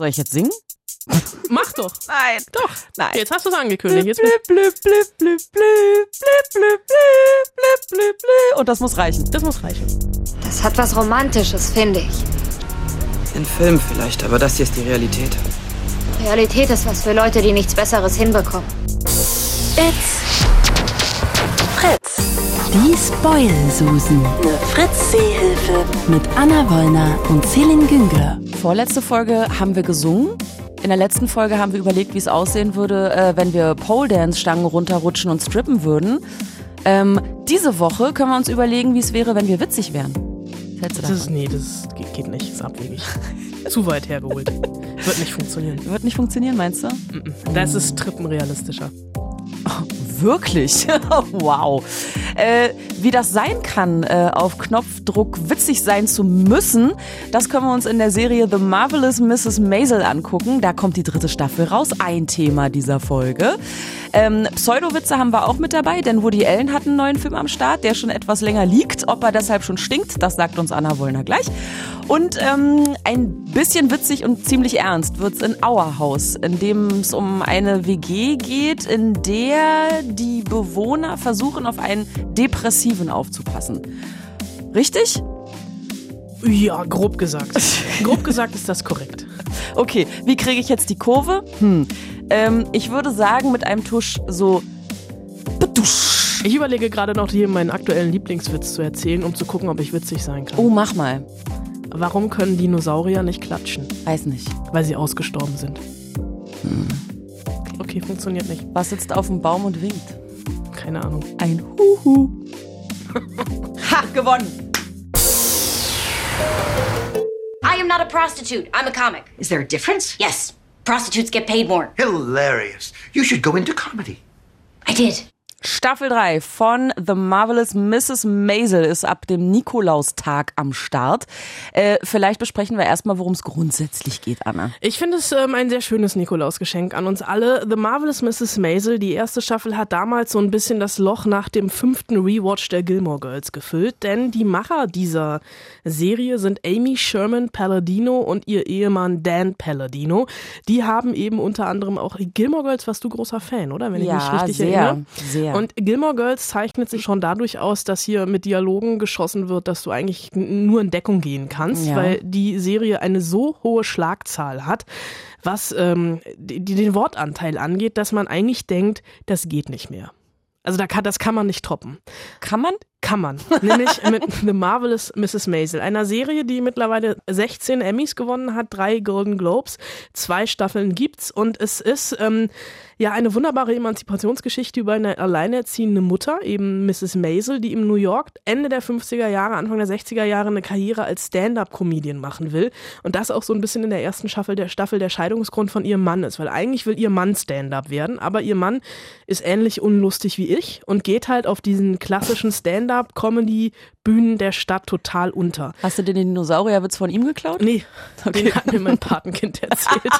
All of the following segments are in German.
Soll ich jetzt singen? Mach doch. Nein. Doch. Nein. Jetzt hast du es angekündigt. Jetzt blip, blip, blip, blip, blip, blip, blip, blip, blip, blip. Und das muss reichen. das muss reichen. Das hat was Romantisches, finde ich. In Film vielleicht, aber das hier ist die Realität. Realität ist was für Leute, die nichts Besseres hinbekommen. It's Fritz. Die Spoil-Susen. Eine Fritz-Seehilfe. Mit Anna Wollner und Celine Güngler. Vorletzte Folge haben wir gesungen. In der letzten Folge haben wir überlegt, wie es aussehen würde, äh, wenn wir Pole-Dance-Stangen runterrutschen und strippen würden. Ähm, diese Woche können wir uns überlegen, wie es wäre, wenn wir witzig wären. Hältst du Das ist, nee, das geht, geht nicht. Das ist abwegig. Zu weit hergeholt. Wird nicht funktionieren. Wird nicht funktionieren, meinst du? Das ist trippenrealistischer. Wirklich? wow. Äh, wie das sein kann, äh, auf Knopfdruck witzig sein zu müssen, das können wir uns in der Serie The Marvelous Mrs. Maisel angucken. Da kommt die dritte Staffel raus. Ein Thema dieser Folge. Ähm, Pseudowitze haben wir auch mit dabei, denn Woody Allen hat einen neuen Film am Start, der schon etwas länger liegt. Ob er deshalb schon stinkt, das sagt uns Anna Wollner gleich. Und ähm, ein bisschen witzig und ziemlich ernst wird's in Our House, in dem es um eine WG geht, in der die Bewohner versuchen, auf einen Depressiven aufzupassen. Richtig? Ja, grob gesagt. grob gesagt ist das korrekt. Okay, wie kriege ich jetzt die Kurve? Hm. Ähm, ich würde sagen, mit einem Tusch so. Bedusch. Ich überlege gerade noch hier meinen aktuellen Lieblingswitz zu erzählen, um zu gucken, ob ich witzig sein kann. Oh, mach mal. Warum können Dinosaurier nicht klatschen? Weiß nicht. Weil sie ausgestorben sind. Okay, funktioniert nicht. Was sitzt auf dem Baum und winkt? Keine Ahnung. Ein Huhu. ha, gewonnen. I am not a prostitute. I'm a comic. Is there a difference? Yes. Prostitutes get paid more. Hilarious. You should go into comedy. I did. Staffel 3 von The Marvelous Mrs. Maisel ist ab dem Nikolaustag am Start. Äh, vielleicht besprechen wir erstmal, worum es grundsätzlich geht, Anna. Ich finde es ähm, ein sehr schönes Nikolausgeschenk an uns alle. The Marvelous Mrs. Maisel, die erste Staffel, hat damals so ein bisschen das Loch nach dem fünften Rewatch der Gilmore Girls gefüllt, denn die Macher dieser Serie sind Amy Sherman Palladino und ihr Ehemann Dan Palladino. Die haben eben unter anderem auch Gilmore Girls, warst du großer Fan, oder? Wenn ich mich Ja, richtig sehr, erinnere. sehr. Und Gilmore Girls zeichnet sich schon dadurch aus, dass hier mit Dialogen geschossen wird, dass du eigentlich nur in Deckung gehen kannst, Ja. weil die Serie eine so hohe Schlagzahl hat, was ähm, die, die den Wortanteil angeht, dass man eigentlich denkt, das geht nicht mehr. Also da kann, das kann man nicht toppen. Kann man? Kann man. Nämlich mit The Marvelous Mrs. Maisel. Einer Serie, die mittlerweile 16 Emmys gewonnen hat, drei Golden Globes, zwei Staffeln gibt's und es ist ähm, ja eine wunderbare Emanzipationsgeschichte über eine alleinerziehende Mutter, eben Mrs. Maisel, die in New York Ende der 50er Jahre, Anfang der 60er Jahre eine Karriere als Stand-up-Comedian machen will. Und das auch so ein bisschen in der ersten Staffel der Staffel der Scheidungsgrund von ihrem Mann ist, weil eigentlich will ihr Mann Stand-up werden, aber ihr Mann ist ähnlich unlustig wie ich und geht halt auf diesen klassischen Stand-up-Comedy-Bühnen der Stadt total unter. Hast du den Dinosaurierwitz von ihm geklaut? Nee, Okay. den hat mir mein Patenkind erzählt.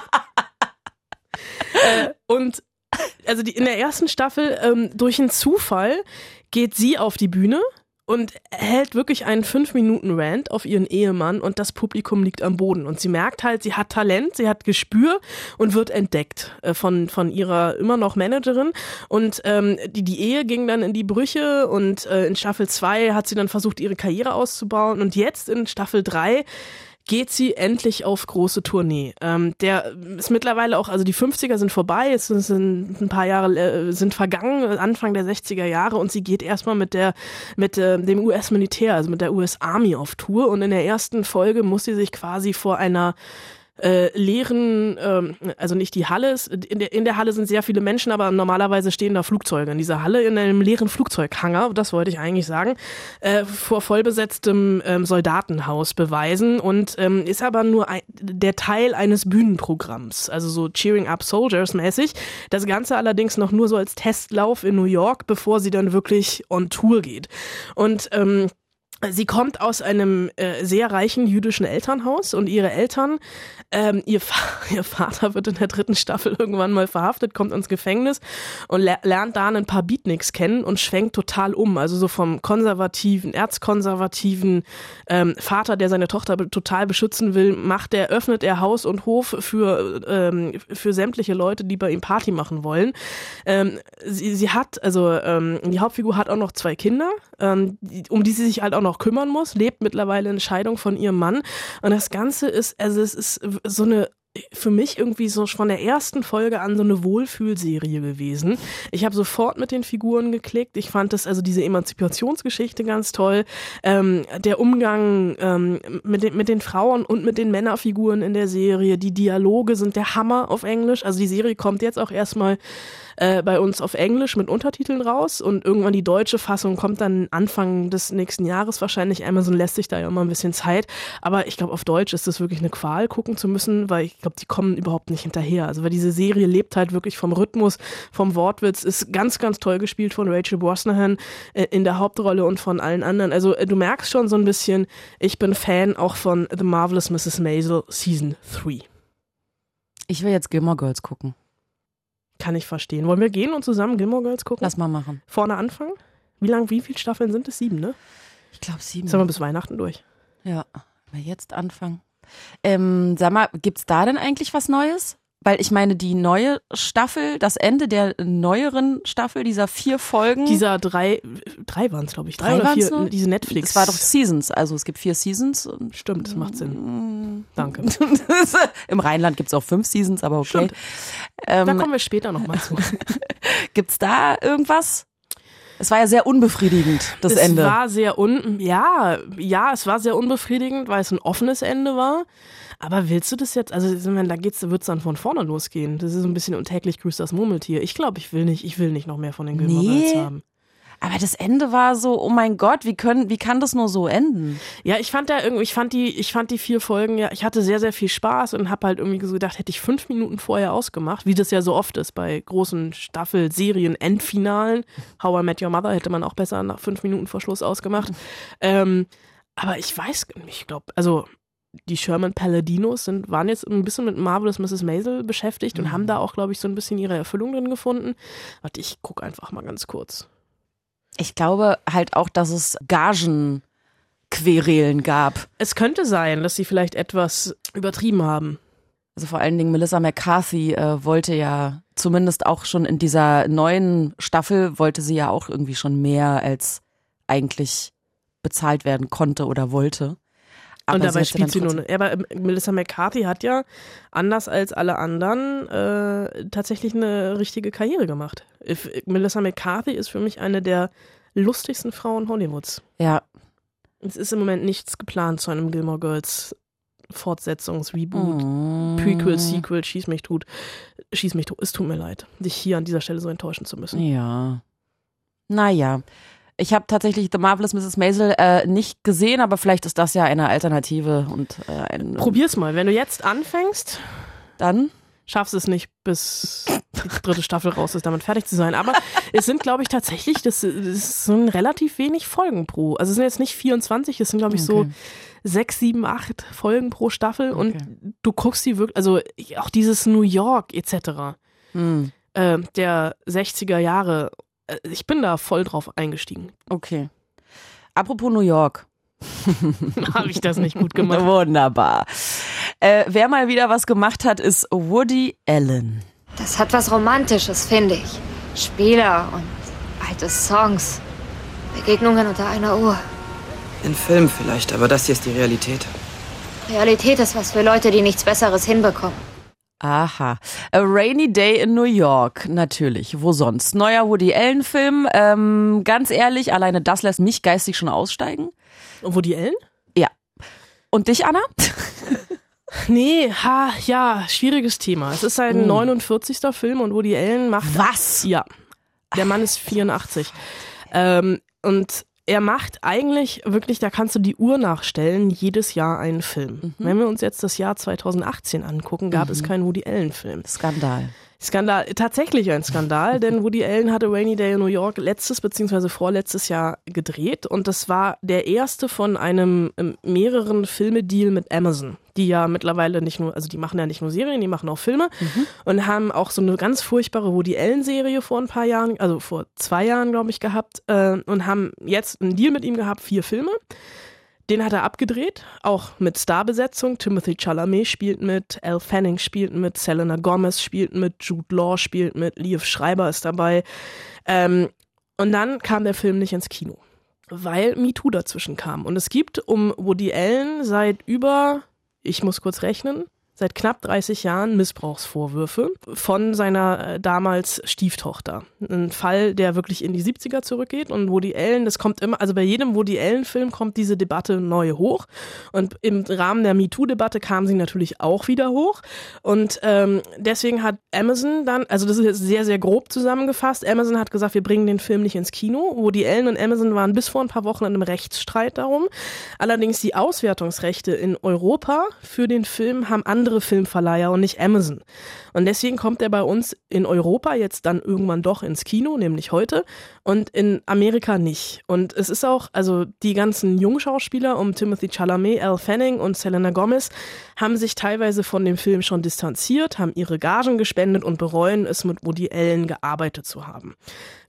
äh, und also die, in der ersten Staffel, ähm, durch einen Zufall, geht sie auf die Bühne und hält wirklich einen 5-Minuten-Rant auf ihren Ehemann und das Publikum liegt am Boden. Und sie merkt halt, sie hat Talent, sie hat Gespür und wird entdeckt äh, von, von ihrer immer noch Managerin. Und ähm, die, die Ehe ging dann in die Brüche und äh, in Staffel 2 hat sie dann versucht, ihre Karriere auszubauen. Und jetzt in Staffel 3 geht sie endlich auf große Tournee. Ähm, der ist mittlerweile auch, also die 50er sind vorbei, es sind ein paar Jahre äh, sind vergangen, Anfang der 60er Jahre und sie geht erstmal mit der mit äh, dem US-Militär, also mit der US Army auf Tour und in der ersten Folge muss sie sich quasi vor einer äh, leeren, ähm, also nicht die Halle, ist- in der, in der Halle sind sehr viele Menschen, aber normalerweise stehen da Flugzeuge in dieser Halle, in einem leeren Flugzeughanger, das wollte ich eigentlich sagen, äh, vor vollbesetztem ähm, Soldatenhaus beweisen und ähm, ist aber nur ein, der Teil eines Bühnenprogramms, also so Cheering Up Soldiers mäßig. Das Ganze allerdings noch nur so als Testlauf in New York, bevor sie dann wirklich on Tour geht. Und ähm, Sie kommt aus einem äh, sehr reichen jüdischen Elternhaus und ihre Eltern, ähm, ihr, Fa ihr Vater wird in der dritten Staffel irgendwann mal verhaftet, kommt ins Gefängnis und le lernt da ein paar Beatniks kennen und schwenkt total um. Also so vom konservativen, erzkonservativen ähm, Vater, der seine Tochter be total beschützen will, macht er, öffnet er Haus und Hof für, ähm, für sämtliche Leute, die bei ihm Party machen wollen. Ähm, sie, sie hat, also ähm, die Hauptfigur hat auch noch zwei Kinder, ähm, um die sie sich halt auch noch kümmern muss, lebt mittlerweile in Scheidung von ihrem Mann. Und das Ganze ist, also es ist so eine für mich irgendwie so von der ersten Folge an so eine Wohlfühlserie gewesen. Ich habe sofort mit den Figuren geklickt. Ich fand das, also diese Emanzipationsgeschichte ganz toll. Ähm, der Umgang ähm, mit, den, mit den Frauen und mit den Männerfiguren in der Serie. Die Dialoge sind der Hammer auf Englisch. Also die Serie kommt jetzt auch erstmal äh, bei uns auf Englisch mit Untertiteln raus und irgendwann die deutsche Fassung kommt dann Anfang des nächsten Jahres wahrscheinlich. Amazon lässt sich da ja immer ein bisschen Zeit, aber ich glaube, auf Deutsch ist das wirklich eine Qual, gucken zu müssen, weil ich glaube, die kommen überhaupt nicht hinterher. Also weil diese Serie lebt halt wirklich vom Rhythmus, vom Wortwitz, ist ganz, ganz toll gespielt von Rachel Brosnahan äh, in der Hauptrolle und von allen anderen. Also äh, du merkst schon so ein bisschen, ich bin Fan auch von The Marvelous Mrs. Maisel Season 3. Ich will jetzt Gilmore Girls gucken. Kann ich verstehen. Wollen wir gehen und zusammen Gilmore Girls gucken? Lass mal machen. Vorne anfangen? Wie lang, wie viele Staffeln sind es? Sieben, ne? Ich glaube sieben. Sind wir bis Weihnachten durch? Ja, mal jetzt anfangen. Ähm, sag mal, gibt's da denn eigentlich was Neues? Weil ich meine, die neue Staffel, das Ende der neueren Staffel, dieser vier Folgen. Dieser drei, drei waren es, glaube ich. Drei, Drei oder vier, nur? diese Netflix. es war doch Seasons, also es gibt vier Seasons. Stimmt, das macht Sinn. Danke. Im Rheinland gibt's auch fünf Seasons, aber okay. Stimmt. Da Ähm, kommen wir später nochmal zu. gibt's da irgendwas? Es war ja sehr unbefriedigend, das es Ende. war sehr un, ja, ja, es war sehr unbefriedigend, weil es ein offenes Ende war. Aber willst du das jetzt, also da geht's, wird's dann von vorne losgehen. Das ist so ein bisschen und täglich grüßt das Murmeltier. Ich glaube, ich will nicht, ich will nicht noch mehr von den Gilmore Nee. Haben. aber das Ende war so, oh mein Gott, wie können, wie kann das nur so enden? Ja, ich fand da irgendwie, ich fand die, ich fand die vier Folgen, ja, ich hatte sehr, sehr viel Spaß und habe halt irgendwie so gedacht, hätte ich fünf Minuten vorher ausgemacht, wie das ja so oft ist bei großen Staffel, Serien, Endfinalen. How I Met Your Mother hätte man auch besser nach fünf Minuten vor Schluss ausgemacht. Ähm, aber ich weiß, ich glaube, also die Sherman Paladinos sind, waren jetzt ein bisschen mit Marvelous Mrs. Maisel beschäftigt und haben da auch, glaube ich, so ein bisschen ihre Erfüllung drin gefunden. Warte, ich gucke einfach mal ganz kurz. Ich glaube halt auch, dass es Gagenquerelen gab. Es könnte sein, dass sie vielleicht etwas übertrieben haben. Also vor allen Dingen Melissa McCarthy äh, wollte ja zumindest auch schon in dieser neuen Staffel wollte sie ja auch irgendwie schon mehr als eigentlich bezahlt werden konnte oder wollte. Aber und dabei spielt sie nur. Ja, aber ähm, Melissa McCarthy hat ja, anders als alle anderen, äh, tatsächlich eine richtige Karriere gemacht. If, Melissa McCarthy ist für mich eine der lustigsten Frauen Hollywoods. Ja, Es ist im Moment nichts geplant zu einem Gilmore Girls Fortsetzungs, Reboot, Mm. Prequel, Sequel, schieß mich tot. Schieß mich tot. Es tut mir leid, dich hier an dieser Stelle so enttäuschen zu müssen. Ja. Naja. Ich habe tatsächlich The Marvelous Mrs. Maisel äh, nicht gesehen, aber vielleicht ist das ja eine Alternative und äh, ein, Probier's mal. Wenn du jetzt anfängst, dann. schaffst es nicht, bis die dritte Staffel raus ist, damit fertig zu sein. Aber es sind, glaube ich, tatsächlich, das, das sind relativ wenig Folgen pro. Also es sind jetzt nicht 24, es sind, glaube ich, so Okay. sechs, sieben, acht Folgen pro Staffel. Und Okay. du guckst die wirklich, also auch dieses New York etc. Hm, Äh, der 60er Jahre, ich bin da voll drauf eingestiegen. okay. Apropos New York. Habe ich das nicht gut gemacht? Wunderbar. Äh, wer mal wieder was gemacht hat, ist Woody Allen. Das hat was Romantisches, finde ich. Spieler und alte Songs. Begegnungen unter einer Uhr. In Film vielleicht, aber das hier ist die Realität. Realität ist was für Leute, die nichts Besseres hinbekommen. Aha. A Rainy Day in New York, natürlich. Wo sonst? Neuer Woody Allen-Film. Ähm, ganz ehrlich, alleine das lässt mich geistig schon aussteigen. Woody Allen? Ja. Und dich, Anna? Nee, ha, ja, schwieriges Thema. Es ist sein Oh. 49. Film und Woody Allen macht Was? Ja. Der Mann ist 84. Ähm, und er macht eigentlich wirklich, da kannst du die Uhr nachstellen, jedes Jahr einen Film. Mhm. Wenn wir uns jetzt das Jahr 2018 angucken, gab es keinen Woody Allen-Film. Skandal. Skandal, tatsächlich ein Skandal, denn Woody Allen hatte Rainy Day in New York letztes bzw. vorletztes Jahr gedreht und das war der erste von einem ähm, mehreren Filmedeal mit Amazon, die ja mittlerweile nicht nur, also die machen ja nicht nur Serien, die machen auch Filme und haben auch so eine ganz furchtbare Woody Allen Serie vor ein paar Jahren, also vor zwei Jahren glaube ich gehabt äh, und haben jetzt einen Deal mit ihm gehabt, vier Filme. Den hat er abgedreht, auch mit Starbesetzung. Timothy Chalamet spielt mit, Elle Fanning spielt mit, Selena Gomez spielt mit, Jude Law spielt mit, Liev Schreiber ist dabei. Ähm, und dann kam der Film nicht ins Kino, weil MeToo dazwischen kam. Und es gibt um Woody Allen seit über, ich muss kurz rechnen, seit knapp 30 Jahren Missbrauchsvorwürfe von seiner äh, damals Stieftochter. Ein Fall, der wirklich in die 70er zurückgeht und Woody Allen, das kommt immer, also bei jedem Woody Allen-Film kommt diese Debatte neu hoch und im Rahmen der MeToo-Debatte kam sie natürlich auch wieder hoch und ähm, deswegen hat Amazon dann, also das ist jetzt sehr, sehr grob zusammengefasst, Amazon hat gesagt, wir bringen den Film nicht ins Kino. Woody Allen und Amazon waren bis vor ein paar Wochen in einem Rechtsstreit darum. Allerdings die Auswertungsrechte in Europa für den Film haben andere Filmverleiher und nicht Amazon. Und deswegen kommt er bei uns in Europa jetzt dann irgendwann doch ins Kino, nämlich heute, und in Amerika nicht. Und es ist auch, also die ganzen Jungschauspieler um Timothy Chalamet, Elle Fanning und Selena Gomez haben sich teilweise von dem Film schon distanziert, haben ihre Gagen gespendet und bereuen es mit Woody Allen gearbeitet zu haben.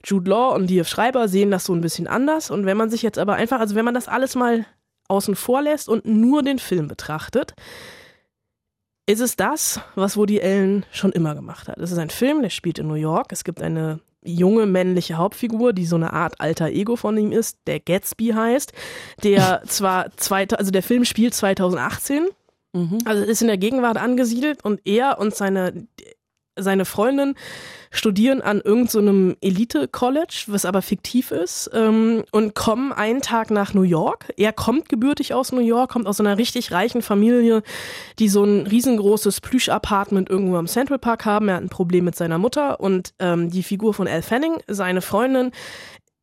Jude Law und Liev Schreiber sehen das so ein bisschen anders. Und wenn man sich jetzt aber einfach, also wenn man das alles mal außen vor lässt und nur den Film betrachtet, ist es das, was Woody Allen schon immer gemacht hat. Es ist ein Film, der spielt in New York. Es gibt eine junge männliche Hauptfigur, die so eine Art alter Ego von ihm ist, der Gatsby heißt, der zwar zweit, also der Film spielt 2018, also ist in der Gegenwart angesiedelt und er und seine seine Freundin studieren an irgendeinem so Elite-College, was aber fiktiv ist, ähm, und kommen einen Tag nach New York. Er kommt gebürtig aus New York, kommt aus einer richtig reichen Familie, die so ein riesengroßes Plüsch-Apartment irgendwo am Central Park haben. Er hat ein Problem mit seiner Mutter und ähm, die Figur von Elle Fanning, seine Freundin,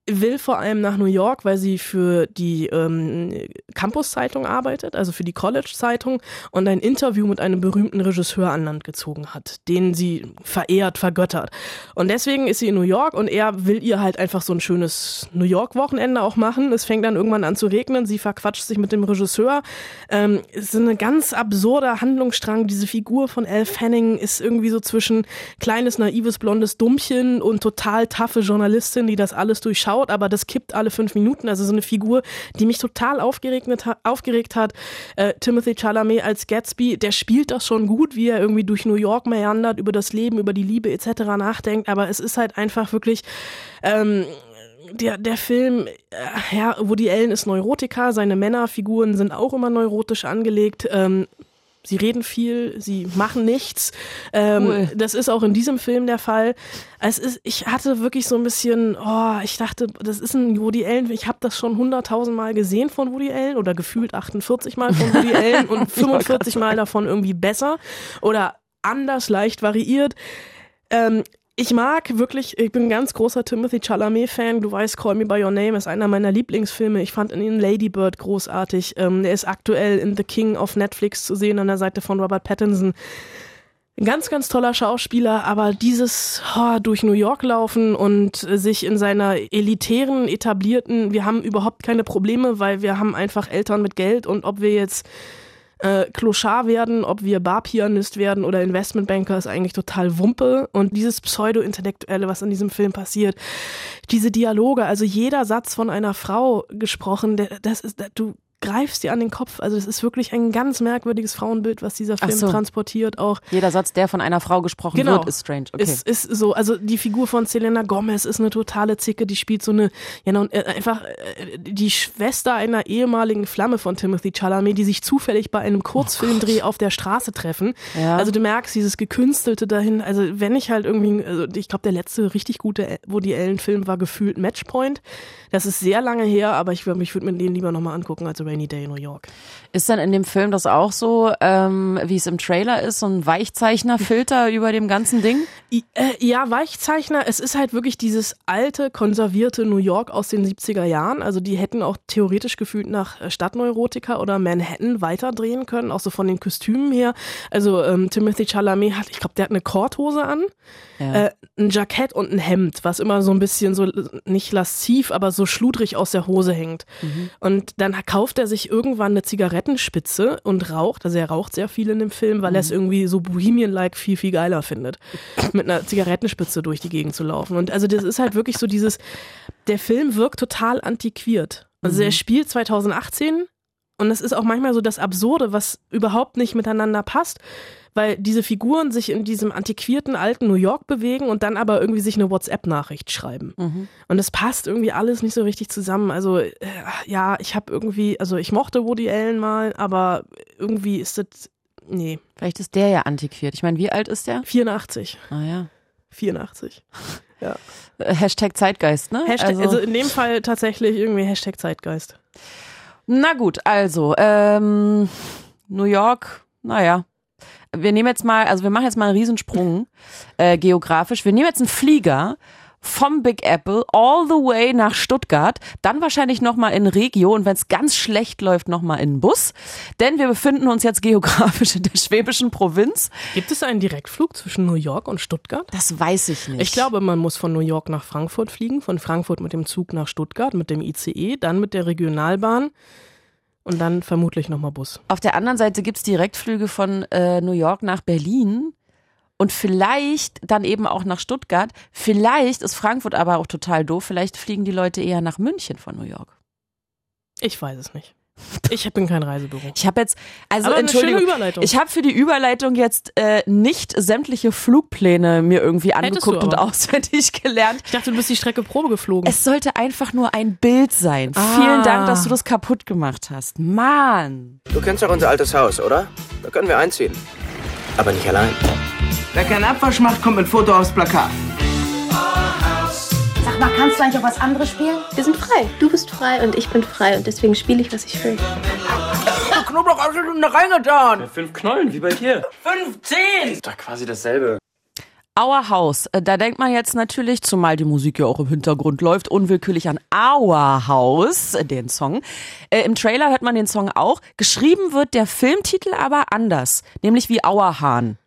will vor allem nach New York, weil sie für die ähm, Campus-Zeitung arbeitet, also für die College-Zeitung und ein Interview mit einem berühmten Regisseur an Land gezogen hat, den sie verehrt, vergöttert. Und deswegen ist sie in New York und er will ihr halt einfach so ein schönes New York-Wochenende auch machen. Es fängt dann irgendwann an zu regnen, sie verquatscht sich mit dem Regisseur. Ähm, es ist ein ganz absurder Handlungsstrang. Diese Figur von Elle Fanning ist irgendwie so zwischen kleines, naives, blondes Dummchen und total taffe Journalistin, die das alles durchschaut aber das kippt alle fünf Minuten. Also so eine Figur, die mich total aufgeregt, aufgeregt hat. Äh, Timothy Chalamet als Gatsby, der spielt das schon gut, wie er irgendwie durch New York meandert, über das Leben, über die Liebe etc. nachdenkt. Aber es ist halt einfach wirklich. Ähm, der, der Film, äh, ja, Woody Allen ist Neurotiker, seine Männerfiguren sind auch immer neurotisch angelegt. Ähm, Sie reden viel, sie machen nichts. Ähm, Cool. Das ist auch in diesem Film der Fall. Es ist, ich hatte wirklich so ein bisschen, oh, ich dachte, das ist ein Woody Allen. Ich habe das schon hunderttausend Mal gesehen von Woody Allen oder gefühlt 48 Mal von Woody Allen und 45 Mal davon irgendwie besser oder anders leicht variiert. Ähm, ich mag wirklich, ich bin ein ganz großer Timothy Chalamet-Fan. Du weißt, Call Me By Your Name ist einer meiner Lieblingsfilme. Ich fand ihn in Lady Bird großartig. Ähm, er ist aktuell in The King auf Netflix zu sehen an der Seite von Robert Pattinson. Ein ganz, ganz toller Schauspieler, aber dieses oh, durch New York laufen und sich in seiner elitären, etablierten, wir haben überhaupt keine Probleme, weil wir haben einfach Eltern mit Geld und ob wir jetzt äh, Clochard werden, ob wir Barpianist werden oder Investmentbanker, ist eigentlich total Wumpe. Und dieses Pseudo-Intellektuelle, was in diesem Film passiert, diese Dialoge, also jeder Satz von einer Frau gesprochen, das ist, du greifst dir an den Kopf. Also es ist wirklich ein ganz merkwürdiges Frauenbild, was dieser Film so. transportiert. Auch Jeder Satz, der von einer Frau gesprochen Genau. wird, ist strange. Okay. es ist so, also die Figur von Selena Gomez ist eine totale Zicke, die spielt so eine, ja, äh, einfach äh, die Schwester einer ehemaligen Flamme von Timothy Chalamet, die sich zufällig bei einem Kurzfilmdreh auf der Straße treffen. Oh Ja. Also du merkst dieses Gekünstelte dahin, also wenn ich halt irgendwie, also ich glaube, der letzte richtig gute Woody Allen-Film war gefühlt Matchpoint. Das ist sehr lange her, aber ich, würd- ich würde mir den lieber nochmal angucken als Rainy Day in New York. Ist dann in dem Film das auch so, ähm, wie es im Trailer ist, so ein Weichzeichnerfilter über dem ganzen Ding? I, äh, ja, Weichzeichner, es ist halt wirklich dieses alte, konservierte New York aus den 70er Jahren. Also die hätten auch theoretisch gefühlt nach äh, Stadtneurotika oder Manhattan weiterdrehen können, auch so von den Kostümen her. Also ähm, Timothy Chalamet hat, ich glaube, der hat eine Korthose an, Ja. äh, ein Jackett und ein Hemd, was immer so ein bisschen so, nicht lasziv, aber so schludrig aus der Hose hängt. Und dann kauft er sich irgendwann eine Zigarettenspitze und raucht. Also er raucht sehr viel in dem Film, weil er es irgendwie so Bohemian-like viel, viel geiler findet, mit einer Zigarettenspitze durch die Gegend zu laufen. Und also das ist halt wirklich so dieses, der Film wirkt total antiquiert. Also er spielt 2018 und das ist auch manchmal so das Absurde, was überhaupt nicht miteinander passt, weil diese Figuren sich in diesem antiquierten alten New York bewegen und dann aber irgendwie sich eine WhatsApp-Nachricht schreiben. Und es passt irgendwie alles nicht so richtig zusammen. Also äh, ja, ich habe irgendwie, also ich mochte Woody Allen mal, aber irgendwie ist das, nee, Vielleicht ist der ja antiquiert. Ich meine, wie alt ist der? 84, Ah ja. 84. Äh, Hashtag Zeitgeist, ne? Hashtag, also, in dem Fall tatsächlich irgendwie Hashtag Zeitgeist. Na gut, also, ähm, New York, naja. Wir nehmen jetzt mal, also wir machen jetzt mal einen Riesensprung äh, geografisch. Wir nehmen jetzt einen Flieger vom Big Apple all the way nach Stuttgart, dann wahrscheinlich nochmal in Regio und wenn es ganz schlecht läuft, nochmal in Bus. Denn wir befinden uns jetzt geografisch in der schwäbischen Provinz. Gibt es einen Direktflug zwischen New York und Stuttgart? Das weiß ich nicht. Ich glaube, man muss von New York nach Frankfurt fliegen, von Frankfurt mit dem Zug nach Stuttgart, mit dem ICE, dann mit der Regionalbahn und dann vermutlich nochmal Bus. Auf der anderen Seite gibt's Direktflüge von äh, New York nach Berlin und vielleicht dann eben auch nach Stuttgart. Vielleicht ist Frankfurt aber auch total doof. Vielleicht fliegen die Leute eher nach München von New York. Ich weiß es nicht. Ich bin kein Reisebüro. Ich habe jetzt, also Aber Entschuldigung, ich habe für die Überleitung jetzt äh, nicht sämtliche Flugpläne mir irgendwie angeguckt und auswendig gelernt. Ich dachte, du bist die Strecke Probe geflogen. Es sollte einfach nur ein Bild sein. Ah. Vielen Dank, dass du das kaputt gemacht hast. Mann. Du kennst doch unser altes Haus, oder? Da können wir einziehen. Aber nicht allein. Wer keinen Abwasch macht, kommt mit Foto aufs Plakat. Sag mal, kannst du eigentlich auch was anderes spielen? Wir sind frei. Du bist frei und ich bin frei und deswegen spiele ich, was ich will. Knoblauch absolut da reingetan. Fünf Knollen, wie bei dir. 15! Ist doch quasi dasselbe. Our House, äh, da denkt man jetzt natürlich, zumal die Musik ja auch im Hintergrund läuft, unwillkürlich an Our House, äh, den Song. Äh, Im Trailer hört man den Song auch. Geschrieben wird der Filmtitel aber anders, nämlich wie Auerhahn.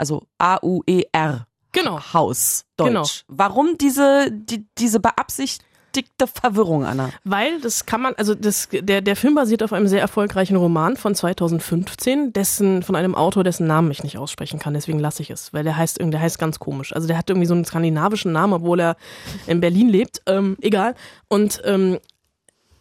Also A-U-E-R. Genau. Haus, Deutsch. Genau. Warum diese, die, diese beabsichtigte Verwirrung, Anna? Weil das kann man, also das, der, der Film basiert auf einem sehr erfolgreichen Roman von 2015, dessen, von einem Autor, dessen Namen ich nicht aussprechen kann, deswegen lasse ich es, weil der heißt irgendwie, der heißt ganz komisch. Also der hat irgendwie so einen skandinavischen Namen, obwohl er in Berlin lebt, ähm, egal. Und ähm,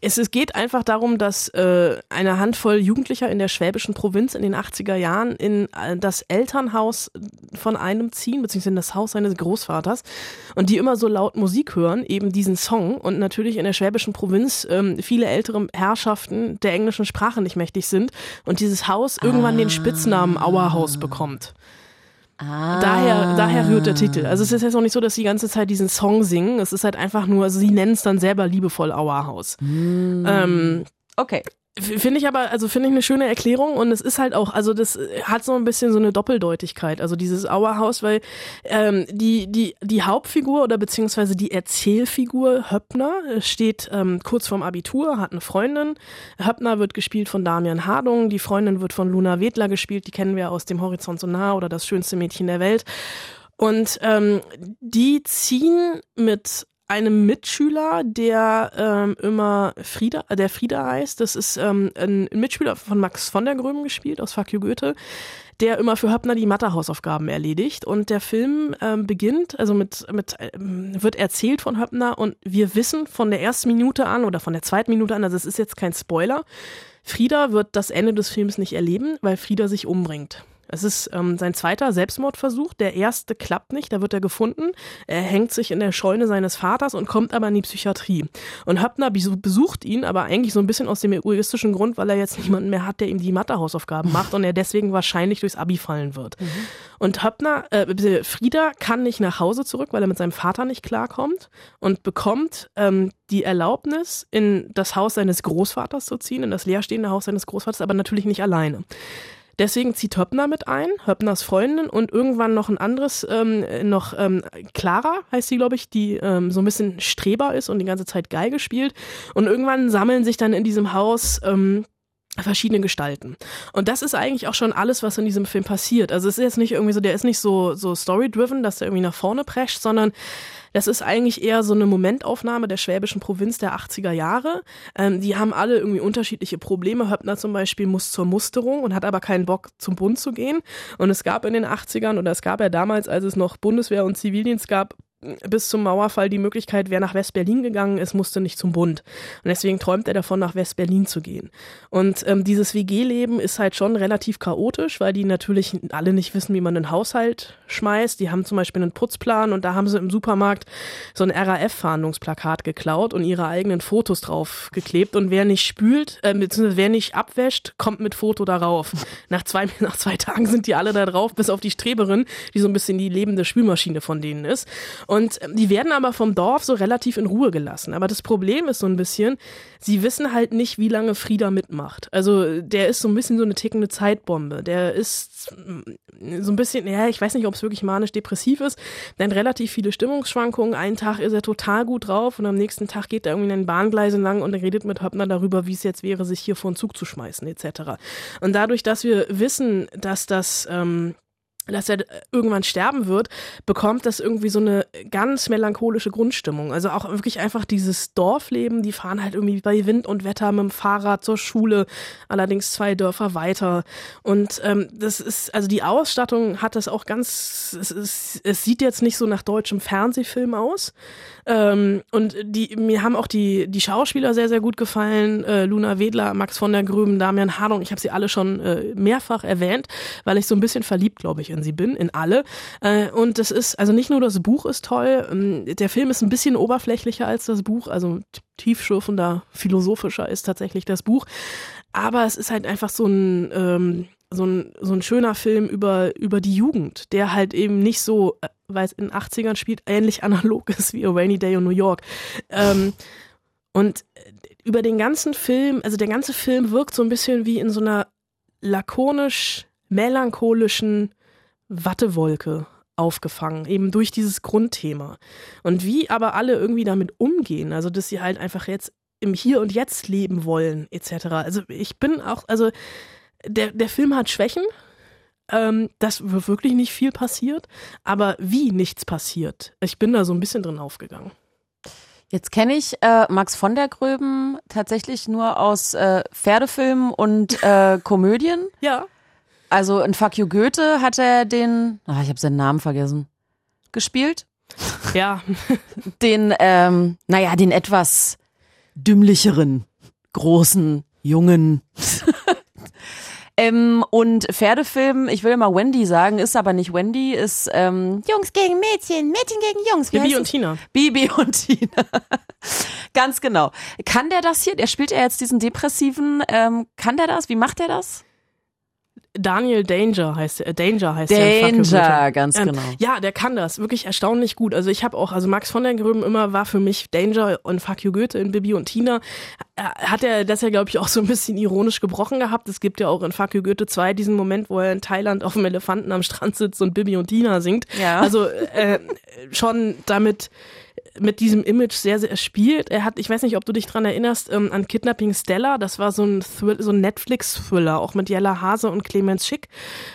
es, es geht einfach darum, dass äh, eine Handvoll Jugendlicher in der schwäbischen Provinz in den 80er Jahren in äh, das Elternhaus von einem ziehen, beziehungsweise in das Haus seines Großvaters und die immer so laut Musik hören, eben diesen Song und natürlich in der schwäbischen Provinz ähm, viele ältere Herrschaften der englischen Sprache nicht mächtig sind und dieses Haus irgendwann den Spitznamen Auerhaus bekommt. Daher, daher rührt der Titel. Also es ist jetzt auch nicht so, dass sie die ganze Zeit diesen Song singen. Es ist halt einfach nur, also sie nennen es dann selber liebevoll Auerhaus. Ähm, Okay. Finde ich aber, also finde ich eine schöne Erklärung und es ist halt auch, also das äh, hat so ein bisschen so eine Doppeldeutigkeit, also dieses Auerhaus, weil ähm, die, die, die Hauptfigur oder beziehungsweise die Erzählfigur Höppner äh, steht ähm, kurz vorm Abitur, hat eine Freundin. Höppner wird gespielt von Damian Hardung, die Freundin wird von Luna Wedler gespielt, die kennen wir aus dem Horizont so nah oder das schönste Mädchen der Welt. Und ähm, die ziehen mit einem Mitschüler, der ähm, immer Frieda, äh, der Frieda heißt. Das ist ähm, ein Mitschüler von Max von der Gröben gespielt aus Fuck You Goethe, der immer für Höppner die Mathehausaufgaben erledigt. Und der Film ähm, beginnt, also mit, mit ähm, wird erzählt von Höppner und wir wissen von der ersten Minute an oder von der zweiten Minute an, also es ist jetzt kein Spoiler, Frieda wird das Ende des Films nicht erleben, weil Frieda sich umbringt. Es ist ähm, sein zweiter Selbstmordversuch. Der erste klappt nicht, da wird er gefunden. Er hängt sich in der Scheune seines Vaters und kommt aber in die Psychiatrie. Und Höppner besucht ihn, aber eigentlich so ein bisschen aus dem egoistischen Grund, weil er jetzt niemanden mehr hat, der ihm die Mathehausaufgaben macht und er deswegen wahrscheinlich durchs Abi fallen wird. Mhm. Und Höppner, äh, Frieda kann nicht nach Hause zurück, weil er mit seinem Vater nicht klarkommt und bekommt ähm, die Erlaubnis, in das Haus seines Großvaters zu ziehen, in das leerstehende Haus seines Großvaters, aber natürlich nicht alleine. Deswegen zieht Höppner mit ein, Höppners Freundin und irgendwann noch ein anderes, ähm, noch ähm, Clara heißt sie, glaube ich, die ähm, so ein bisschen Streber ist und die ganze Zeit Geige spielt. Und irgendwann sammeln sich dann in diesem Haus ähm, verschiedene Gestalten. Und das ist eigentlich auch schon alles, was in diesem Film passiert. Also es ist jetzt nicht irgendwie so, der ist nicht so, so story-driven, dass der irgendwie nach vorne prescht, sondern das ist eigentlich eher so eine Momentaufnahme der schwäbischen Provinz der 80er Jahre. Ähm, die haben alle irgendwie unterschiedliche Probleme. Höppner zum Beispiel muss zur Musterung und hat aber keinen Bock zum Bund zu gehen. Und es gab in den 80ern oder es gab ja damals, als es noch Bundeswehr und Zivildienst gab, bis zum Mauerfall die Möglichkeit, wer nach West-Berlin gegangen ist, musste nicht zum Bund. Und deswegen träumt er davon, nach West-Berlin zu gehen. Und ähm, dieses WG-Leben ist halt schon relativ chaotisch, weil die natürlich alle nicht wissen, wie man einen Haushalt schmeißt. Die haben zum Beispiel einen Putzplan und da haben sie im Supermarkt so ein RAF-Fahndungsplakat geklaut und ihre eigenen Fotos drauf geklebt. Und wer nicht spült, äh, beziehungsweise wer nicht abwäscht, kommt mit Foto darauf. Nach zwei, nach zwei Tagen sind die alle da drauf, bis auf die Streberin, die so ein bisschen die lebende Spülmaschine von denen ist. Und die werden aber vom Dorf so relativ in Ruhe gelassen. Aber das Problem ist so ein bisschen, sie wissen halt nicht, wie lange Frieda mitmacht. Also der ist so ein bisschen so eine tickende Zeitbombe. Der ist mm, so ein bisschen, ja, ich weiß nicht, ob es wirklich manisch-depressiv ist. Denn relativ viele Stimmungsschwankungen. Einen Tag ist er total gut drauf und am nächsten Tag geht er irgendwie in den Bahngleisen lang und redet mit Höppner darüber, wie es jetzt wäre, sich hier vor den Zug zu schmeißen, etc. Und dadurch, dass wir wissen, dass das ähm, dass er irgendwann sterben wird, bekommt das irgendwie so eine ganz melancholische Grundstimmung. Also auch wirklich einfach dieses Dorfleben, die fahren halt irgendwie bei Wind und Wetter mit dem Fahrrad zur Schule, allerdings zwei Dörfer weiter. Und ähm, das ist, also die Ausstattung hat das auch ganz, es, ist, es sieht jetzt nicht so nach deutschem Fernsehfilm aus. Ähm, und die, mir haben auch die, die Schauspieler sehr, sehr gut gefallen. Äh, Luna Wedler, Max von der Grüben, Damian Hardung, ich habe sie alle schon äh, mehrfach erwähnt, weil ich so ein bisschen verliebt, glaube ich, in sie bin, in alle. Äh, und das ist, also nicht nur das Buch ist toll, ähm, der Film ist ein bisschen oberflächlicher als das Buch, also tiefschürfender, philosophischer ist tatsächlich das Buch. Aber es ist halt einfach so ein, ähm, so ein, so ein schöner Film über, über die Jugend, der halt eben nicht so, äh, weil es in den 80ern spielt, ähnlich analog ist wie A Rainy Day in New York. Ähm, und über den ganzen Film, also der ganze Film wirkt so ein bisschen wie in so einer lakonisch melancholischen Wattewolke aufgefangen, eben durch dieses Grundthema. Und wie aber alle irgendwie damit umgehen, also dass sie halt einfach jetzt im Hier und Jetzt leben wollen, etc. Also ich bin auch, also der, der Film hat Schwächen, ähm, dass wirklich nicht viel passiert, aber wie nichts passiert, ich bin da so ein bisschen drin aufgegangen. Jetzt kenne ich äh, Max von der Gröben tatsächlich nur aus äh, Pferdefilmen und äh, Komödien. Ja. Also in Fuck You Goethe hat er den, ach, ich habe seinen Namen vergessen, gespielt. Ja. den, ähm, naja, den etwas dümmlicheren, großen, jungen. ähm, und Pferdefilm, ich will immer Wendy sagen, ist aber nicht Wendy, ist ähm, Jungs gegen Mädchen, Mädchen gegen Jungs. Wie Bibi und Tina. Bibi und Tina. Ganz genau. Kann der das hier? Der spielt ja jetzt diesen depressiven. Ähm, kann der das? Wie macht er das? Daniel Danger heißt er, Danger heißt er. Danger, ganz ähm, genau. Ja, der kann das wirklich erstaunlich gut. Also ich habe auch, also Max von der Gröben immer war für mich Danger und Fuck You Goethe in Bibi und Tina. Äh, hat er das ja, glaube ich, auch so ein bisschen ironisch gebrochen gehabt. Es gibt ja auch in Fuck You Goethe 2 diesen Moment, wo er in Thailand auf dem Elefanten am Strand sitzt und Bibi und Tina singt. Ja. Also äh, schon damit mit diesem Image sehr, sehr spielt. Er hat, ich weiß nicht, ob du dich dran erinnerst, ähm, an Kidnapping Stella. Das war so ein, so ein Netflix-Thriller, auch mit Jella Hase und Clemens Schick.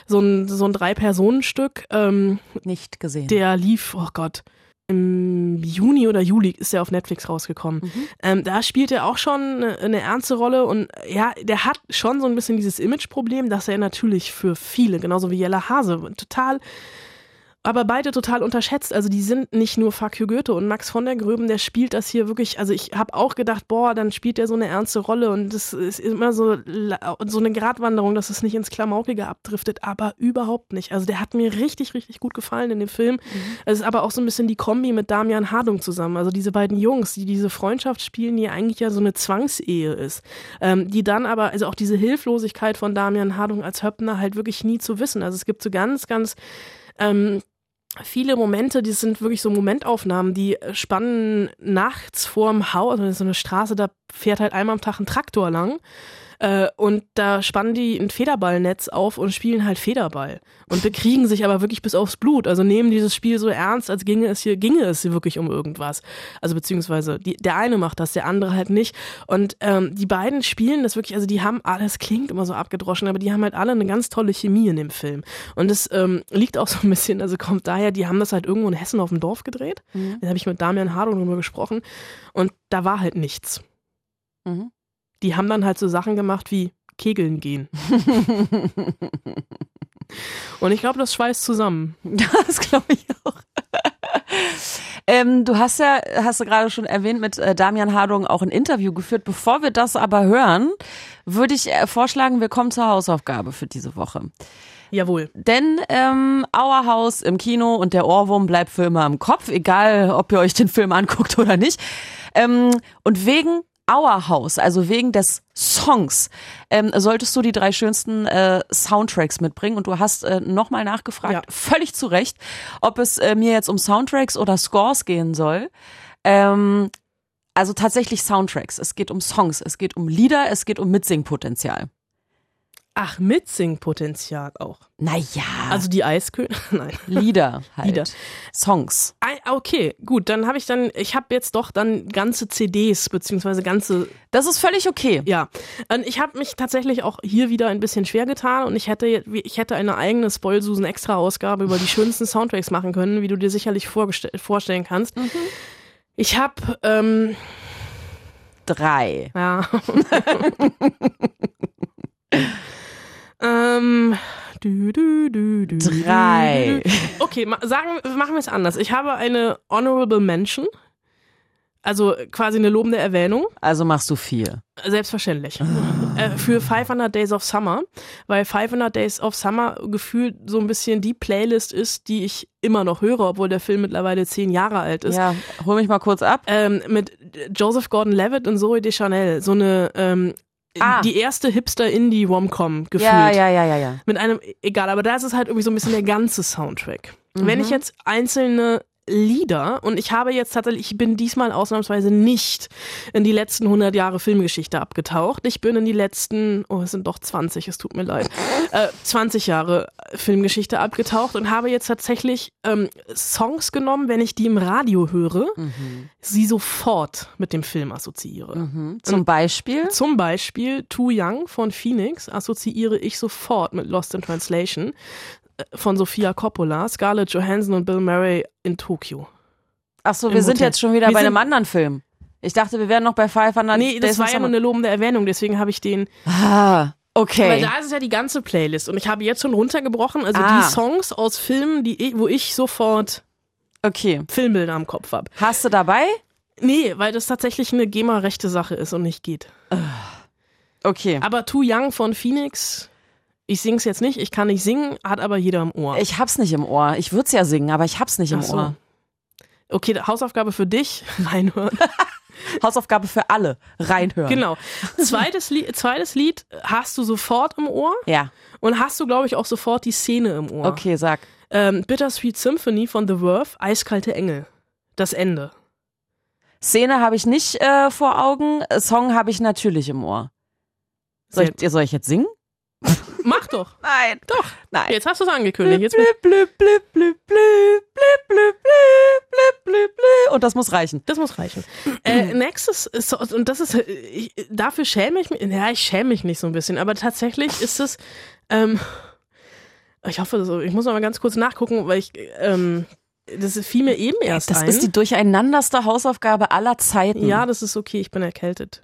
So ein, so ein Drei-Personen-Stück. Ähm, nicht gesehen. Der lief, oh Gott, im Juni oder Juli ist er auf Netflix rausgekommen. Mhm. Ähm, da spielt er auch schon eine, eine, ernste Rolle und ja, der hat schon so ein bisschen dieses Image-Problem, dass er natürlich für viele, genauso wie Jella Hase, total aber beide total unterschätzt. Also die sind nicht nur Fuck you Goethe und Max von der Gröben, der spielt das hier wirklich, also ich habe auch gedacht, boah, dann spielt er so eine ernste Rolle und das ist immer so, so eine Gratwanderung, dass es nicht ins Klamaukige abdriftet, aber überhaupt nicht. Also der hat mir richtig, richtig gut gefallen in dem Film. Mhm. Es ist aber auch so ein bisschen die Kombi mit Damian Hardung zusammen. Also diese beiden Jungs, die diese Freundschaft spielen, die eigentlich ja so eine Zwangsehe ist. Ähm, die dann aber, also auch diese Hilflosigkeit von Damian Hardung als Höppner halt wirklich nie zu wissen. Also es gibt so ganz, ganz ähm, viele Momente, die sind wirklich so Momentaufnahmen, die spannen nachts vorm Haus, also so eine Straße, da fährt halt einmal am Tag ein Traktor lang. Äh, und da spannen die ein Federballnetz auf und spielen halt Federball. Und bekriegen sich aber wirklich bis aufs Blut. Also nehmen dieses Spiel so ernst, als ginge es hier, ginge es hier wirklich um irgendwas. Also beziehungsweise die, der eine macht das, der andere halt nicht. Und ähm, die beiden spielen das wirklich, also die haben alles klingt immer so abgedroschen, aber die haben halt alle eine ganz tolle Chemie in dem Film. Und das ähm, liegt auch so ein bisschen, also kommt daher, die haben das halt irgendwo in Hessen auf dem Dorf gedreht. Mhm. Da habe ich mit Damian Hardung drüber gesprochen. Und da war halt nichts. Mhm die haben dann halt so Sachen gemacht wie Kegeln gehen. Und ich glaube, das schweißt zusammen. Das glaube ich auch. Ähm, du hast ja, hast du gerade schon erwähnt, mit äh, Damian Hardung auch ein Interview geführt. Bevor wir das aber hören, würde ich äh, vorschlagen, wir kommen zur Hausaufgabe für diese Woche. Jawohl. Denn ähm, Auerhaus im Kino und der Ohrwurm bleibt für immer im Kopf, egal ob ihr euch den Film anguckt oder nicht. Ähm, und wegen Our House, also wegen des Songs, ähm, solltest du die drei schönsten äh, Soundtracks mitbringen. Und du hast äh, nochmal nachgefragt, ja. völlig zu Recht, ob es äh, mir jetzt um Soundtracks oder Scores gehen soll. Ähm, also tatsächlich Soundtracks. Es geht um Songs, es geht um Lieder, es geht um Mitsingpotenzial. Ach, Mitsingpotenzial auch. Naja. Also die Eiskönigin? Nein. Lieder halt. Lieder. Songs. Okay, gut, dann habe ich dann, ich habe jetzt doch dann ganze CDs, beziehungsweise ganze. Das ist völlig okay. Ja. Ich habe mich tatsächlich auch hier wieder ein bisschen schwer getan und ich hätte, ich hätte eine eigene Spoilsusen-Extra-Ausgabe über die schönsten Soundtracks machen können, wie du dir sicherlich vorstellen kannst. Mhm. Ich habe, ähm, Drei. Ja. Ähm, du, du, du, du, Drei. Okay, sagen, machen wir es anders. Ich habe eine Honorable Mention. Also quasi eine lobende Erwähnung. Also machst du vier. Selbstverständlich. äh, für 500 Days of Summer, weil 500 Days of Summer gefühlt so ein bisschen die Playlist ist, die ich immer noch höre, obwohl der Film mittlerweile zehn Jahre alt ist. Ja, hol mich mal kurz ab. Ähm, mit Joseph Gordon-Levitt und Zoe Deschanel. So eine ähm, ah. die erste Hipster-Indie-Romcom gefühlt. Ja, ja, ja, ja, ja. Mit einem, egal, aber da ist es halt irgendwie so ein bisschen der ganze Soundtrack. Mhm. Wenn ich jetzt einzelne Lieder und ich habe jetzt tatsächlich, ich bin diesmal ausnahmsweise nicht in die letzten 100 Jahre Filmgeschichte abgetaucht. Ich bin in die letzten, oh, es sind doch 20, es tut mir leid, äh, 20 Jahre Filmgeschichte abgetaucht und habe jetzt tatsächlich ähm, Songs genommen, wenn ich die im Radio höre, mhm. sie sofort mit dem Film assoziiere. Mhm. Zum Beispiel? Zum Beispiel Too Young von Phoenix assoziiere ich sofort mit Lost in Translation von Sophia Coppola, Scarlett Johansson und Bill Murray in Tokio. Ach so, wir sind jetzt schon wieder wir bei einem anderen Film. Ich dachte, wir wären noch bei 500. Nee, das war ja nur eine lobende Erwähnung, deswegen habe ich den. Ah, okay. Weil da ist ja die ganze Playlist und ich habe jetzt schon runtergebrochen, also ah. die Songs aus Filmen, die ich, wo ich sofort okay. Filmbilder am Kopf habe. Hast du dabei? Nee, weil das tatsächlich eine GEMA-rechte Sache ist und nicht geht. Okay. Aber Too Young von Phoenix ich sing's jetzt nicht, ich kann nicht singen, hat aber jeder im Ohr. Ich hab's nicht im Ohr. Ich würde es ja singen, aber ich hab's nicht im so. Ohr. Okay, Hausaufgabe für dich, reinhören. Hausaufgabe für alle, reinhören. Genau. Zweites Lied, zweites Lied hast du sofort im Ohr. Ja. Und hast du, glaube ich, auch sofort die Szene im Ohr. Okay, sag. Ähm, Bittersweet Symphony von The Verve, Eiskalte Engel. Das Ende. Szene habe ich nicht äh, vor Augen, Song habe ich natürlich im Ohr. Soll ich, soll ich jetzt singen? Mach doch. Nein. Doch. Nein. Jetzt hast du es angekündigt. Jetzt blip, blip, blip, blip, blip, blip, blip, blip, blip, blip. Und das muss reichen. Das muss reichen. äh, nächstes, ist, und das ist, ich, dafür schäme ich mich, ja, ich schäme mich nicht so ein bisschen, aber tatsächlich ist es, ähm, ich hoffe, das, ich muss noch mal ganz kurz nachgucken, weil ich, ähm, das fiel mir eben erst das ein. Das ist die durcheinanderste Hausaufgabe aller Zeiten. Ja, das ist okay, ich bin erkältet.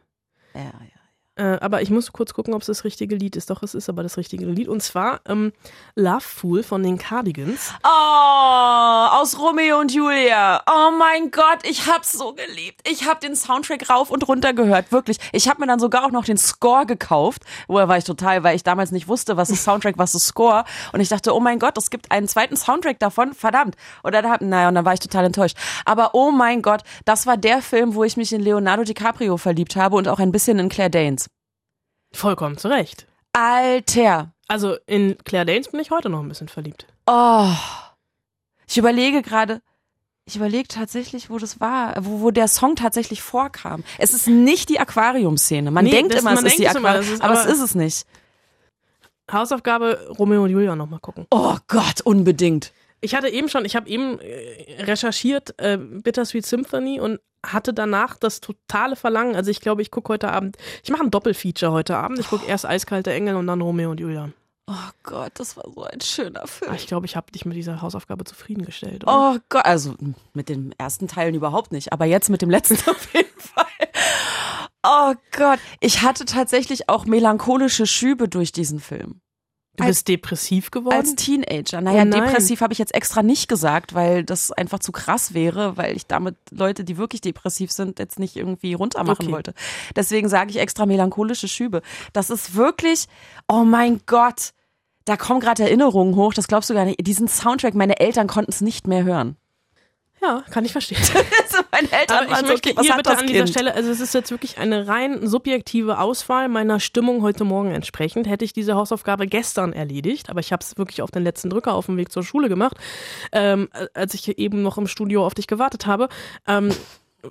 Ja, ja. Äh, aber ich muss kurz gucken, ob es das richtige Lied ist. Doch, es ist aber das richtige Lied. Und zwar ähm, Love Fool von den Cardigans. Oh, aus Romeo und Julia. Oh mein Gott, ich hab's so geliebt. Ich hab den Soundtrack rauf und runter gehört, wirklich. Ich hab mir dann sogar auch noch den Score gekauft. Woher war ich total, weil ich damals nicht wusste, was ist Soundtrack, was ist Score. Und ich dachte, oh mein Gott, es gibt einen zweiten Soundtrack davon. Verdammt. Und dann hab, naja, und dann war ich total enttäuscht. Aber oh mein Gott, das war der Film, wo ich mich in Leonardo DiCaprio verliebt habe und auch ein bisschen in Claire Danes. Vollkommen zu Recht. Alter. Also in Claire Danes bin ich heute noch ein bisschen verliebt. Oh. Ich überlege gerade, ich überlege tatsächlich, wo das war, wo, wo der Song tatsächlich vorkam. Es ist nicht die Aquarium-Szene. Man Nee, denkt das- immer, es man ist die denkt es immer, Aquarium, das ist aber, es aber- ist es nicht. Hausaufgabe Romeo und Julia nochmal gucken. Oh Gott, unbedingt. Ich hatte eben schon, ich habe eben äh, recherchiert äh, Bittersweet Symphony und hatte danach das totale Verlangen. Also ich glaube, ich gucke heute Abend, ich mache ein Doppelfeature heute Abend. Ich gucke erst Eiskalte Engel und dann Romeo und Julia. Oh Gott, das war so ein schöner Film. Aber ich glaube, ich habe dich mit dieser Hausaufgabe zufriedengestellt. Oder? Oh Gott, also mit den ersten Teilen überhaupt nicht, aber jetzt mit dem letzten auf jeden Fall. Oh Gott, ich hatte tatsächlich auch melancholische Schübe durch diesen Film. Du bist depressiv geworden? Als Teenager. Naja, Oh depressiv habe ich jetzt extra nicht gesagt, weil das einfach zu krass wäre, weil ich damit Leute, die wirklich depressiv sind, jetzt nicht irgendwie runtermachen Okay. wollte. Deswegen sage ich extra melancholische Schübe. Das ist wirklich, oh mein Gott, da kommen gerade Erinnerungen hoch, das glaubst du gar nicht. Diesen Soundtrack, meine Eltern konnten es nicht mehr hören. Ja, kann ich verstehen. Also meine Eltern Aber ich so, möchte ihr hat bitte an dieser? Stelle, also es ist jetzt wirklich eine rein subjektive Auswahl meiner Stimmung heute Morgen entsprechend. Hätte ich diese Hausaufgabe gestern erledigt, aber ich habe es wirklich auf den letzten Drücker auf dem Weg zur Schule gemacht, ähm, als ich eben noch im Studio auf dich gewartet habe. Ähm,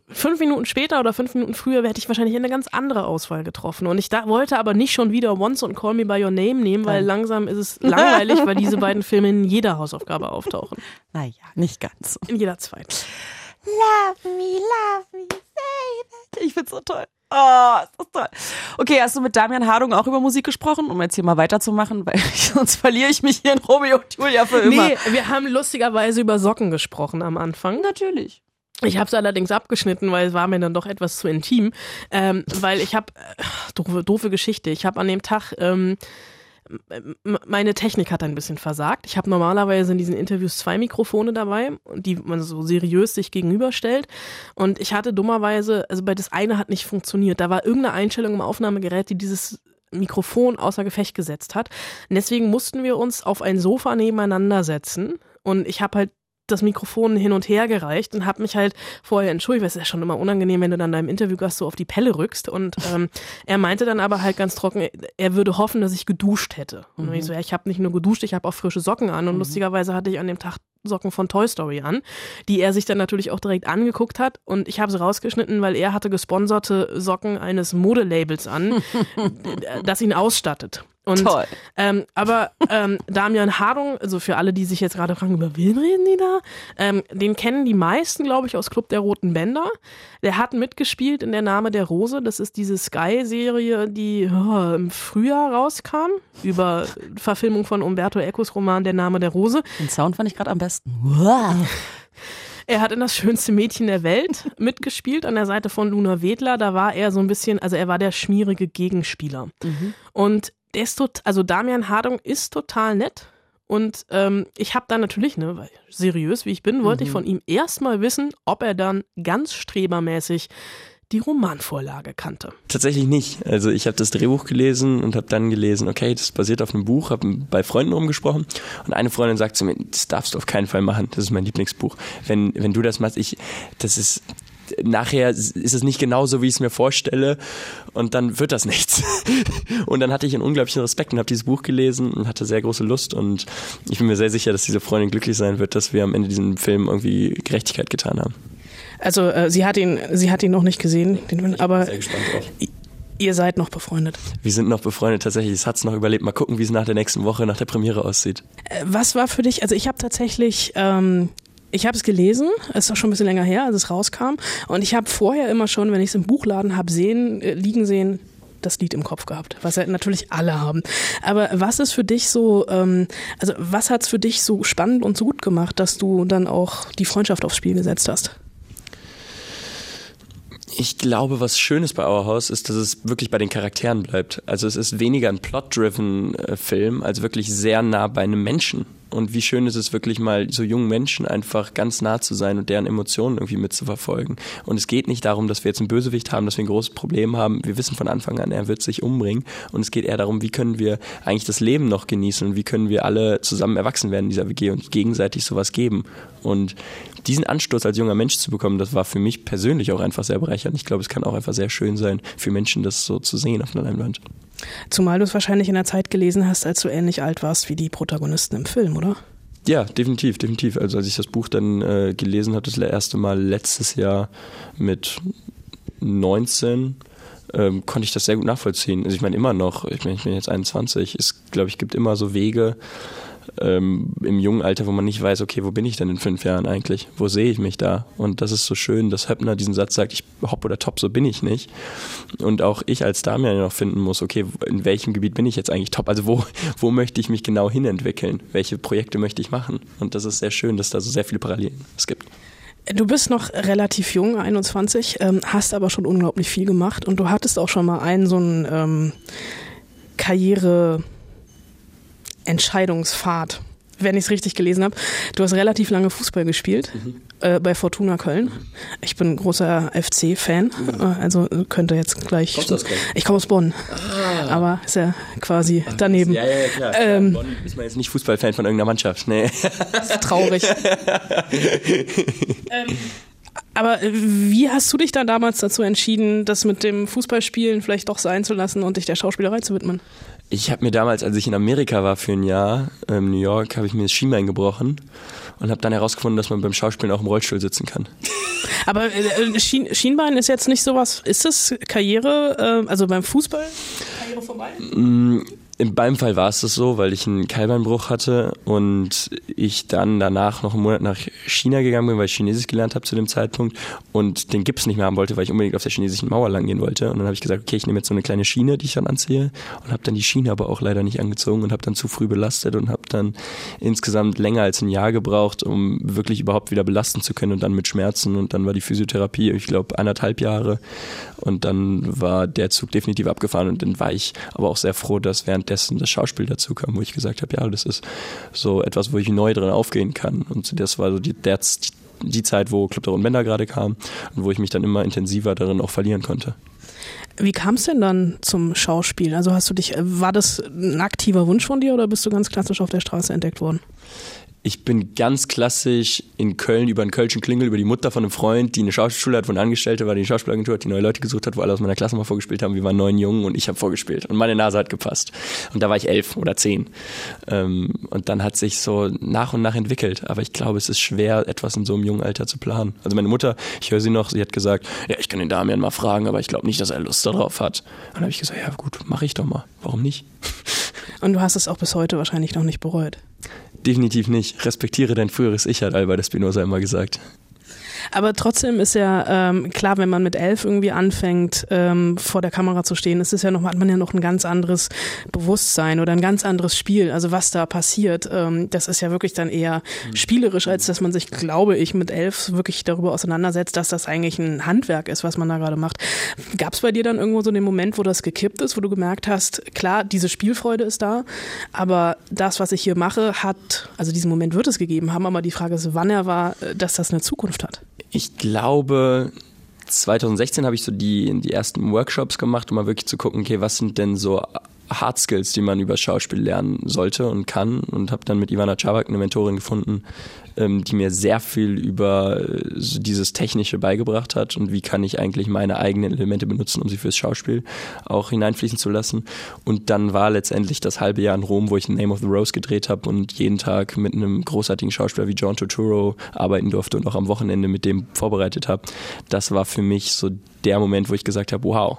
Fünf Minuten später oder fünf Minuten früher hätte ich wahrscheinlich eine ganz andere Auswahl getroffen. Und ich da, wollte aber nicht schon wieder Once und Call Me By Your Name nehmen, weil langsam ist es langweilig, weil diese beiden Filme in jeder Hausaufgabe auftauchen. Naja, nicht ganz. In jeder zweiten. Love me, love me, say that. Ich find's so toll. Oh, ist das toll. Okay, hast du mit Damian Hardung auch über Musik gesprochen, um jetzt hier mal weiterzumachen, weil sonst verliere ich mich hier in Romeo und Julia für immer. Nee, wir haben lustigerweise über Socken gesprochen am Anfang. Natürlich. Ich habe es allerdings abgeschnitten, weil es war mir dann doch etwas zu intim. Ähm, weil ich habe, äh, doofe, doofe Geschichte, ich habe an dem Tag, ähm, meine Technik hat ein bisschen versagt. Ich habe normalerweise in diesen Interviews zwei Mikrofone dabei, die man so seriös sich gegenüberstellt. Und ich hatte dummerweise, also bei das eine hat nicht funktioniert. Da war irgendeine Einstellung im Aufnahmegerät, die dieses Mikrofon außer Gefecht gesetzt hat. Und deswegen mussten wir uns auf ein Sofa nebeneinander setzen. Und ich habe halt das Mikrofon hin und her gereicht und habe mich halt vorher entschuldigt, weil es ist ja schon immer unangenehm, wenn du dann deinem Interviewgast so auf die Pelle rückst. Und ähm, er meinte dann aber halt ganz trocken, er würde hoffen, dass ich geduscht hätte. Und ich so, ja, ich habe nicht nur geduscht, ich habe auch frische Socken an. Und lustigerweise hatte ich an dem Tag Socken von Toy Story an, die er sich dann natürlich auch direkt angeguckt hat. Und ich habe sie rausgeschnitten, weil er hatte gesponserte Socken eines Modelabels an, das ihn ausstattet. Und, Toll. Ähm, aber ähm, Damian Hardung, also für alle, die sich jetzt gerade fragen, über wen reden die da? Ähm, den kennen die meisten, glaube ich, aus Club der Roten Bänder. Der hat mitgespielt in Der Name der Rose. Das ist diese Sky-Serie, die oh, im Frühjahr rauskam, über Verfilmung von Umberto Ecos Roman Der Name der Rose. Den Sound fand ich gerade am besten. Wow. Er hat in das schönste Mädchen der Welt mitgespielt an der Seite von Luna Wedler. Da war er so ein bisschen, also er war der schmierige Gegenspieler. Und der ist tot, also Damian Hardung ist total nett. Und ähm, ich habe dann natürlich, ne, weil seriös wie ich bin, wollte ich von ihm erstmal wissen, ob er dann ganz strebermäßig die Romanvorlage kannte. Tatsächlich nicht. Also ich habe das Drehbuch gelesen und habe dann gelesen, okay, das basiert auf einem Buch, habe bei Freunden rumgesprochen und eine Freundin sagt zu mir, das darfst du auf keinen Fall machen, das ist mein Lieblingsbuch. Wenn, wenn du das machst, ich, das ist, nachher ist es nicht genau so, wie ich es mir vorstelle und dann wird das nichts. Und dann hatte ich einen unglaublichen Respekt und habe dieses Buch gelesen und hatte sehr große Lust und ich bin mir sehr sicher, dass diese Freundin glücklich sein wird, dass wir am Ende diesem Film irgendwie Gerechtigkeit getan haben. Also äh, sie hat ihn, sie hat ihn noch nicht gesehen, den, Film, aber Sehr gespannt drauf. ihr seid noch befreundet. Wir sind noch befreundet tatsächlich. Es hat's noch überlebt. Mal gucken, wie es nach der nächsten Woche, nach der Premiere aussieht. Äh, Was war für dich, also ich habe tatsächlich, ähm, ich habe es gelesen, es ist auch schon ein bisschen länger her, als es rauskam. Und ich habe vorher immer schon, wenn ich es im Buchladen habe sehen, äh, liegen sehen, das Lied im Kopf gehabt, was ja natürlich alle haben. Aber was ist für dich so, ähm, also was hat's für dich so spannend und so gut gemacht, dass du dann auch die Freundschaft aufs Spiel gesetzt hast? Ich glaube, was schön ist bei Our House ist, dass es wirklich bei den Charakteren bleibt. Also es ist weniger ein plot-driven äh, Film, als wirklich sehr nah bei einem Menschen. Und wie schön ist es wirklich mal so jungen Menschen einfach ganz nah zu sein und deren Emotionen irgendwie mitzuverfolgen. Und es geht nicht darum, dass wir jetzt einen Bösewicht haben, dass wir ein großes Problem haben. Wir wissen von Anfang an, er wird sich umbringen. Und es geht eher darum, wie können wir eigentlich das Leben noch genießen und wie können wir alle zusammen erwachsen werden in dieser WG und gegenseitig sowas geben. Und diesen Anstoß als junger Mensch zu bekommen, das war für mich persönlich auch einfach sehr bereichernd. Ich glaube, es kann auch einfach sehr schön sein, für Menschen das so zu sehen auf einer Leinwand. Zumal du es wahrscheinlich in der Zeit gelesen hast, als du ähnlich alt warst wie die Protagonisten im Film, oder? Ja, definitiv, definitiv. Also als ich das Buch dann äh, gelesen habe, das erste Mal letztes Jahr mit 19, ähm, konnte ich das sehr gut nachvollziehen. Also ich meine immer noch, ich, mein, ich bin jetzt 21, es glaube ich gibt immer so Wege, ähm, im jungen Alter, wo man nicht weiß, okay, wo bin ich denn in fünf Jahren eigentlich? Wo sehe ich mich da? Und das ist so schön, dass Höppner diesen Satz sagt, ich hopp oder top, so bin ich nicht. Und auch ich als Damian noch finden muss, okay, in welchem Gebiet bin ich jetzt eigentlich top? Also wo, wo möchte ich mich genau hinentwickeln? Welche Projekte möchte ich machen? Und das ist sehr schön, dass da so sehr viele Parallelen es gibt. Du bist noch relativ jung, 21, ähm, hast aber schon unglaublich viel gemacht und du hattest auch schon mal einen so einen ähm, Karriere- Entscheidungspfad, wenn ich es richtig gelesen habe. Du hast relativ lange Fußball gespielt mhm. äh, bei Fortuna Köln. Ich bin großer FC-Fan, mhm. äh, also könnte jetzt gleich. Kommst du aus Köln? Ich komme aus Bonn, ah. aber ist ja quasi daneben. Ja, ja, klar. Ähm, Bonn ist man jetzt nicht Fußballfan von irgendeiner Mannschaft. Nee. Das ist traurig. ähm, aber wie hast du dich dann damals dazu entschieden, das mit dem Fußballspielen vielleicht doch sein zu lassen und dich der Schauspielerei zu widmen? Ich habe mir damals, als ich in Amerika war für ein Jahr, in ähm, New York, habe ich mir das Schienbein gebrochen und habe dann herausgefunden, dass man beim Schauspielen auch im Rollstuhl sitzen kann. Aber äh, Schien, Schienbein ist jetzt nicht sowas, ist das Karriere, äh, also beim Fußball Karriere vorbei? In meinem Fall war es das so, weil ich einen Keilbeinbruch hatte und ich dann danach noch einen Monat nach China gegangen bin, weil ich Chinesisch gelernt habe zu dem Zeitpunkt und den Gips nicht mehr haben wollte, weil ich unbedingt auf der chinesischen Mauer lang gehen wollte. Und dann habe ich gesagt, okay, ich nehme jetzt so eine kleine Schiene, die ich dann anziehe und habe dann die Schiene aber auch leider nicht angezogen und habe dann zu früh belastet und habe dann insgesamt länger als ein Jahr gebraucht, um wirklich überhaupt wieder belasten zu können und dann mit Schmerzen und dann war die Physiotherapie, ich glaube, anderthalb Jahre und dann war der Zug definitiv abgefahren und dann war ich aber auch sehr froh, dass während währenddessen das Schauspiel dazu kam, wo ich gesagt habe, ja, das ist so etwas, wo ich neu drin aufgehen kann. Und das war so die, der, die Zeit, wo Club der Runden Bänder gerade kam und wo ich mich dann immer intensiver darin auch verlieren konnte. Wie kam es denn dann zum Schauspiel? Also hast du dich, war das ein aktiver Wunsch von dir oder bist du ganz klassisch auf der Straße entdeckt worden? Ich bin ganz klassisch in Köln über einen Kölschen Klingel, über die Mutter von einem Freund, die eine Schauspielschule hat, wo eine Angestellte war, die eine Schauspielagentur hat, die neue Leute gesucht hat, wo alle aus meiner Klasse mal vorgespielt haben. Wir waren neun Jungen und ich habe vorgespielt. Und meine Nase hat gepasst. Und da war ich elf oder zehn. Ähm, und dann hat sich so nach und nach entwickelt. Aber ich glaube, es ist schwer, etwas in so einem jungen Alter zu planen. Also meine Mutter, ich höre sie noch, sie hat gesagt, ja, ich kann den Damian mal fragen, aber ich glaube nicht, dass er Lust darauf hat. Und dann habe ich gesagt, ja gut, mache ich doch mal. Warum nicht? Und du hast es auch bis heute wahrscheinlich noch nicht bereut. Definitiv nicht. Respektiere dein früheres Ich, hat Albert Spinoza immer gesagt. Aber trotzdem ist ja ähm, klar, wenn man mit elf irgendwie anfängt, ähm, vor der Kamera zu stehen, ist es ja noch, hat man ja noch ein ganz anderes Bewusstsein oder ein ganz anderes Spiel. Also was da passiert, ähm, das ist ja wirklich dann eher mhm. spielerisch, als dass man sich, glaube ich, mit elf wirklich darüber auseinandersetzt, dass das eigentlich ein Handwerk ist, was man da gerade macht. Gab es bei dir dann irgendwo so den Moment, wo das gekippt ist, wo du gemerkt hast, klar, diese Spielfreude ist da, aber das, was ich hier mache, hat, also diesen Moment wird es gegeben haben, aber die Frage ist, wann er war, äh, dass das eine Zukunft hat. Ich glaube, 2016 habe ich so die, die ersten Workshops gemacht, um mal wirklich zu gucken, okay, was sind denn so Hard Skills, die man über Schauspiel lernen sollte und kann und habe dann mit Ivana Czabak eine Mentorin gefunden, ähm, die mir sehr viel über äh, dieses Technische beigebracht hat und wie kann ich eigentlich meine eigenen Elemente benutzen, um sie fürs Schauspiel auch hineinfließen zu lassen. Und dann war letztendlich das halbe Jahr in Rom, wo ich Name of the Rose gedreht habe und jeden Tag mit einem großartigen Schauspieler wie John Turturro arbeiten durfte und auch am Wochenende mit dem vorbereitet habe. Das war für mich so der Moment, wo ich gesagt habe, wow,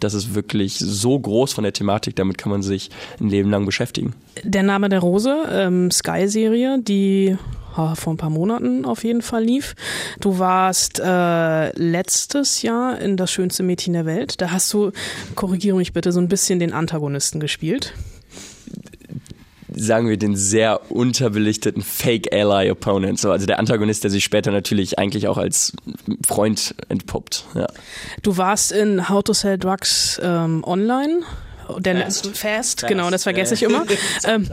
das ist wirklich so groß von der Thematik, damit kann man sich ein Leben lang beschäftigen. Der Name der Rose, ähm, Sky-Serie, die vor ein paar Monaten auf jeden Fall lief. Du warst äh, letztes Jahr in Das schönste Mädchen der Welt. Da hast du, korrigiere mich bitte, so ein bisschen den Antagonisten gespielt sagen wir, den sehr unterbelichteten Fake Ally Opponent. So, also der Antagonist, der sich später natürlich eigentlich auch als Freund entpuppt. Ja. Du warst in How to Sell Drugs ähm, online. Der Fast. Fast, Fast, genau, das vergesse ich immer. ähm,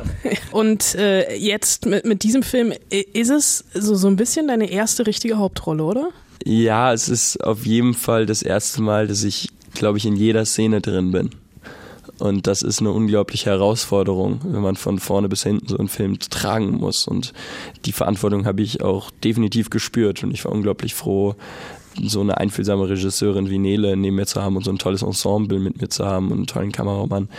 und äh, jetzt mit, mit diesem Film, ist es so, so ein bisschen deine erste richtige Hauptrolle, oder? Ja, es ist auf jeden Fall das erste Mal, dass ich, glaube ich, in jeder Szene drin bin. Und das ist eine unglaubliche Herausforderung, wenn man von vorne bis hinten so einen Film tragen muss. Und die Verantwortung habe ich auch definitiv gespürt. Und ich war unglaublich froh, so eine einfühlsame Regisseurin wie Nele neben mir zu haben und so ein tolles Ensemble mit mir zu haben und einen tollen Kameramann,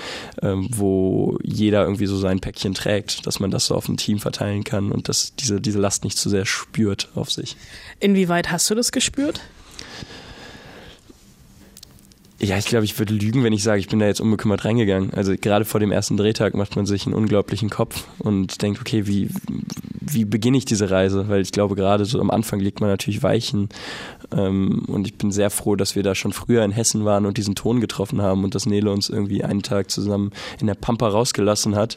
ähm, wo jeder irgendwie so sein Päckchen trägt, dass man das so auf ein Team verteilen kann und dass diese, diese Last nicht zu sehr spürt auf sich. Inwieweit hast du das gespürt? Ja, ich glaube, ich würde lügen, wenn ich sage, ich bin da jetzt unbekümmert reingegangen. Also gerade vor dem ersten Drehtag macht man sich einen unglaublichen Kopf und denkt, okay, wie, wie beginne ich diese Reise? Weil ich glaube, gerade so am Anfang legt man natürlich Weichen. Ähm, und ich bin sehr froh, dass wir da schon früher in Hessen waren und diesen Ton getroffen haben und dass Nele uns irgendwie einen Tag zusammen in der Pampa rausgelassen hat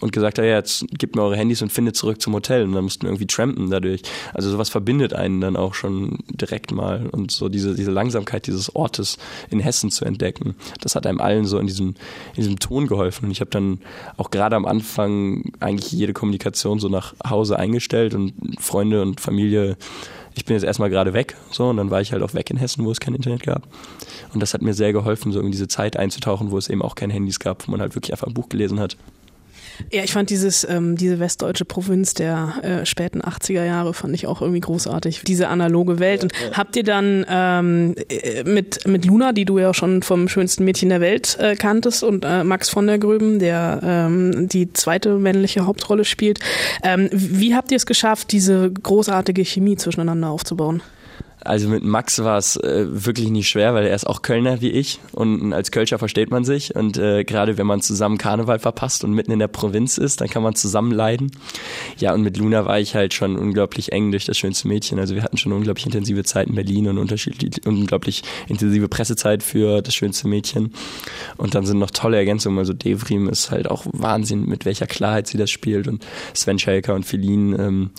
und gesagt hat, ja, jetzt gebt mir eure Handys und findet zurück zum Hotel. Und dann mussten wir irgendwie trampen dadurch. Also sowas verbindet einen dann auch schon direkt mal. Und so diese, diese Langsamkeit dieses Ortes in Hessen zu entdecken, das hat einem allen so in diesem, in diesem Ton geholfen. Und ich habe dann auch gerade am Anfang eigentlich jede Kommunikation so nach Hause eingestellt und Freunde und Familie ich bin jetzt erstmal gerade weg, so, und dann war ich halt auch weg in Hessen, wo es kein Internet gab. Und das hat mir sehr geholfen, so in diese Zeit einzutauchen, wo es eben auch keine Handys gab, wo man halt wirklich einfach ein Buch gelesen hat. Ja, ich fand dieses, ähm, diese westdeutsche Provinz der äh, späten 80er Jahre fand ich auch irgendwie großartig. Diese analoge Welt. Und habt ihr dann ähm, äh, mit, mit Luna, die du ja schon vom schönsten Mädchen der Welt äh, kanntest, und äh, Max von der Gröben, der ähm, die zweite männliche Hauptrolle spielt, ähm, wie habt ihr es geschafft, diese großartige Chemie zwischeneinander aufzubauen? Also mit Max war es äh, wirklich nicht schwer, weil er ist auch Kölner wie ich und als Kölscher versteht man sich und äh, gerade wenn man zusammen Karneval verpasst und mitten in der Provinz ist, dann kann man zusammen leiden. Ja und mit Luna war ich halt schon unglaublich eng durch das schönste Mädchen. Also wir hatten schon unglaublich intensive Zeit in Berlin und unterschiedlich unglaublich intensive Pressezeit für das schönste Mädchen. Und dann sind noch tolle Ergänzungen. Also Devrim ist halt auch Wahnsinn, mit welcher Klarheit sie das spielt und Sven Schelker und Feline ähm,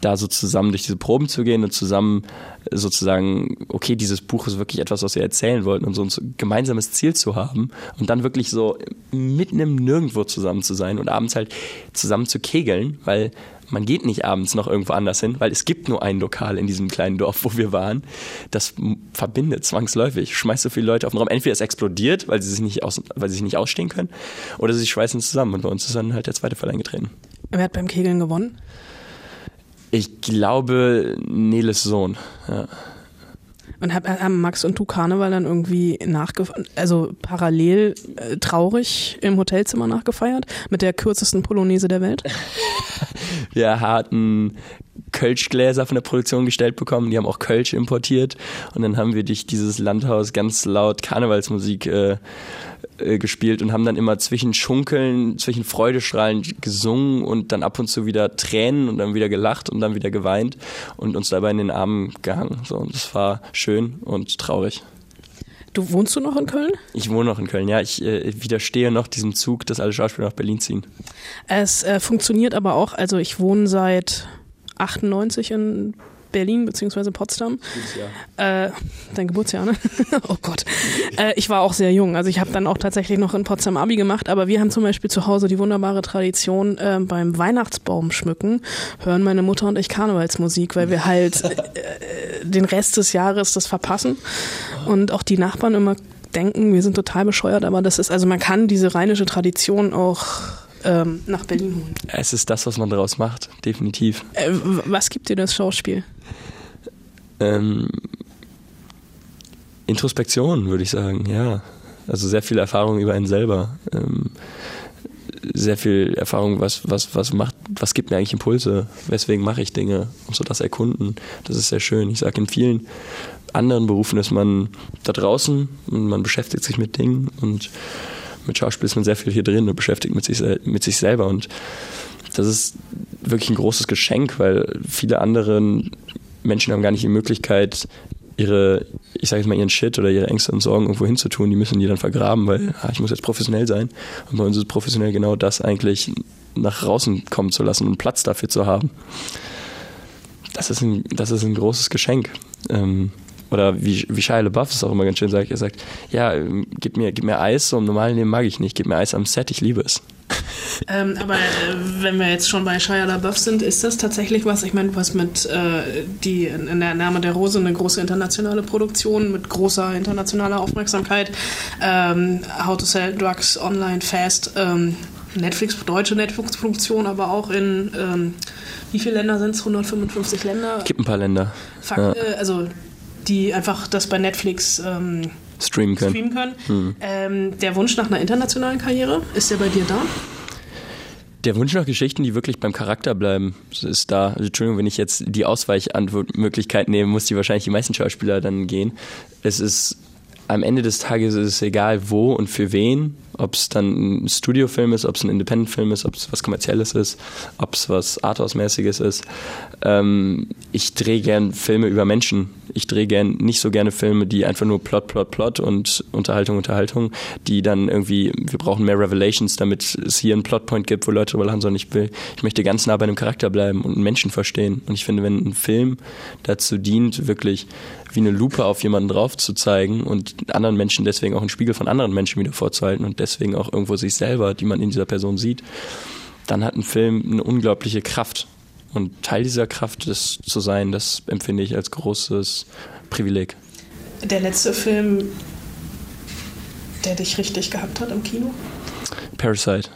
da so zusammen durch diese Proben zu gehen und zusammen sozusagen, okay, dieses Buch ist wirklich etwas, was wir erzählen wollten und so ein gemeinsames Ziel zu haben und dann wirklich so mitten im Nirgendwo zusammen zu sein und abends halt zusammen zu kegeln, weil man geht nicht abends noch irgendwo anders hin, weil es gibt nur ein Lokal in diesem kleinen Dorf, wo wir waren. Das verbindet zwangsläufig. Schmeißt so viele Leute auf den Raum. Entweder es explodiert, weil sie sich nicht, aus, weil sie sich nicht ausstehen können, oder sie schweißen zusammen. Und bei uns ist dann halt der zweite Fall eingetreten. Wer hat beim Kegeln gewonnen? Ich glaube, Neles Sohn. Ja. Und haben Max und du Karneval dann irgendwie nachgefeiert, also parallel äh, traurig im Hotelzimmer nachgefeiert mit der kürzesten Polonaise der Welt? Wir hatten Kölschgläser von der Produktion gestellt bekommen, die haben auch Kölsch importiert und dann haben wir durch dieses Landhaus ganz laut Karnevalsmusik äh, äh, gespielt und haben dann immer zwischen Schunkeln, zwischen Freudestrahlen gesungen und dann ab und zu wieder Tränen und dann wieder gelacht und dann wieder geweint und uns dabei in den Armen gehangen. So, und das war schön und traurig. Du wohnst du noch in Köln? Ich wohne noch in Köln, ja. Ich äh, widerstehe noch diesem Zug, dass alle Schauspieler nach Berlin ziehen. Es äh, funktioniert aber auch, also ich wohne seit 98 in Berlin bzw. Potsdam. Äh, dein Geburtsjahr, ne? oh Gott. Äh, ich war auch sehr jung. Also ich habe dann auch tatsächlich noch in Potsdam Abi gemacht, aber wir haben zum Beispiel zu Hause die wunderbare Tradition, äh, beim Weihnachtsbaum schmücken, hören meine Mutter und ich Karnevalsmusik, weil wir halt äh, den Rest des Jahres das verpassen. Und auch die Nachbarn immer denken, wir sind total bescheuert, aber das ist, also man kann diese rheinische Tradition auch ähm, nach Berlin holen. Es ist das, was man daraus macht, definitiv. Äh, was gibt dir das Schauspiel? Ähm, Introspektion, würde ich sagen, ja. Also sehr viel Erfahrung über einen selber. Ähm, sehr viel Erfahrung, was, was, was macht, was gibt mir eigentlich Impulse, weswegen mache ich Dinge und so das erkunden. Das ist sehr schön. Ich sage in vielen anderen Berufen ist man da draußen und man beschäftigt sich mit Dingen und mit Schauspiel ist man sehr viel hier drin und beschäftigt mit sich, mit sich selber und das ist wirklich ein großes Geschenk, weil viele andere Menschen haben gar nicht die Möglichkeit, ihre, ich sage jetzt mal, ihren Shit oder ihre Ängste und Sorgen irgendwo hinzutun. Die müssen die dann vergraben, weil ah, ich muss jetzt professionell sein. Und bei uns ist professionell genau das eigentlich nach draußen kommen zu lassen und Platz dafür zu haben. Das ist ein, das ist ein großes Geschenk. Ähm, oder wie, wie Shia LaBeouf es auch immer ganz schön sagt, er sagt, ja, ähm, gib mir, gib mir Eis, so im normalen Leben mag ich nicht, gib mir Eis am Set, ich liebe es. Ähm, aber äh, wenn wir jetzt schon bei Shia LaBeouf sind, ist das tatsächlich was, ich meine, was mit äh, die in der Name der Rose eine große internationale Produktion mit großer internationaler Aufmerksamkeit, ähm, How to Sell Drugs Online Fast, ähm, Netflix, deutsche Netflix-Produktion, aber auch in, ähm, wie viele Länder sind es? 155 Länder? Gibt ein paar Länder. Fakt, ja. äh, also die einfach das bei Netflix ähm, streamen können. Streamen können. Hm. Ähm, der Wunsch nach einer internationalen Karriere, ist der bei dir da? Der Wunsch nach Geschichten, die wirklich beim Charakter bleiben, ist da. Also, Entschuldigung, wenn ich jetzt die Ausweichantwortmöglichkeit nehme, muss die wahrscheinlich die meisten Schauspieler dann gehen. Es ist am Ende des Tages ist es egal, wo und für wen ob es dann ein Studiofilm ist, ob es ein Independent-Film ist, ob es was Kommerzielles ist, ob es was Arthouse-mäßiges ist. Ähm, ich drehe gern Filme über Menschen. Ich drehe gern nicht so gerne Filme, die einfach nur Plot, Plot, Plot und Unterhaltung, Unterhaltung, die dann irgendwie, wir brauchen mehr Revelations, damit es hier einen Plotpoint gibt, wo Leute drüber lachen sollen. Ich will, ich möchte ganz nah bei einem Charakter bleiben und einen Menschen verstehen. Und ich finde, wenn ein Film dazu dient, wirklich wie eine Lupe auf jemanden drauf zu zeigen und anderen Menschen deswegen auch einen Spiegel von anderen Menschen wieder vorzuhalten und deswegen auch irgendwo sich selber, die man in dieser Person sieht, dann hat ein Film eine unglaubliche Kraft. Und Teil dieser Kraft das zu sein, das empfinde ich als großes Privileg. Der letzte Film, der dich richtig gehabt hat im Kino? Parasite.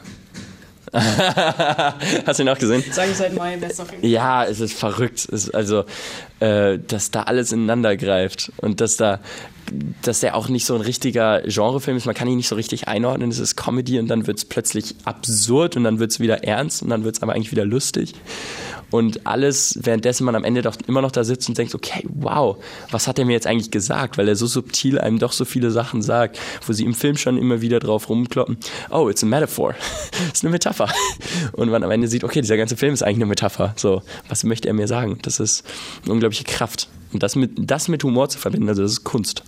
Hast du ihn auch gesehen? Sag ich seit Mai, Film. Ja, es ist verrückt. Es ist also, äh, dass da alles ineinander greift und dass da dass der auch nicht so ein richtiger Genrefilm ist. Man kann ihn nicht so richtig einordnen. Es ist Comedy und dann wird es plötzlich absurd und dann wird es wieder ernst und dann wird es aber eigentlich wieder lustig. Und alles, währenddessen man am Ende doch immer noch da sitzt und denkt, okay, wow, was hat er mir jetzt eigentlich gesagt? Weil er so subtil einem doch so viele Sachen sagt, wo sie im Film schon immer wieder drauf rumkloppen. Oh, it's a metaphor. ist eine Metapher. Und man am Ende sieht, okay, dieser ganze Film ist eigentlich eine Metapher. So, was möchte er mir sagen? Das ist eine unglaubliche Kraft. Und das mit, das mit Humor zu verbinden, also das ist Kunst.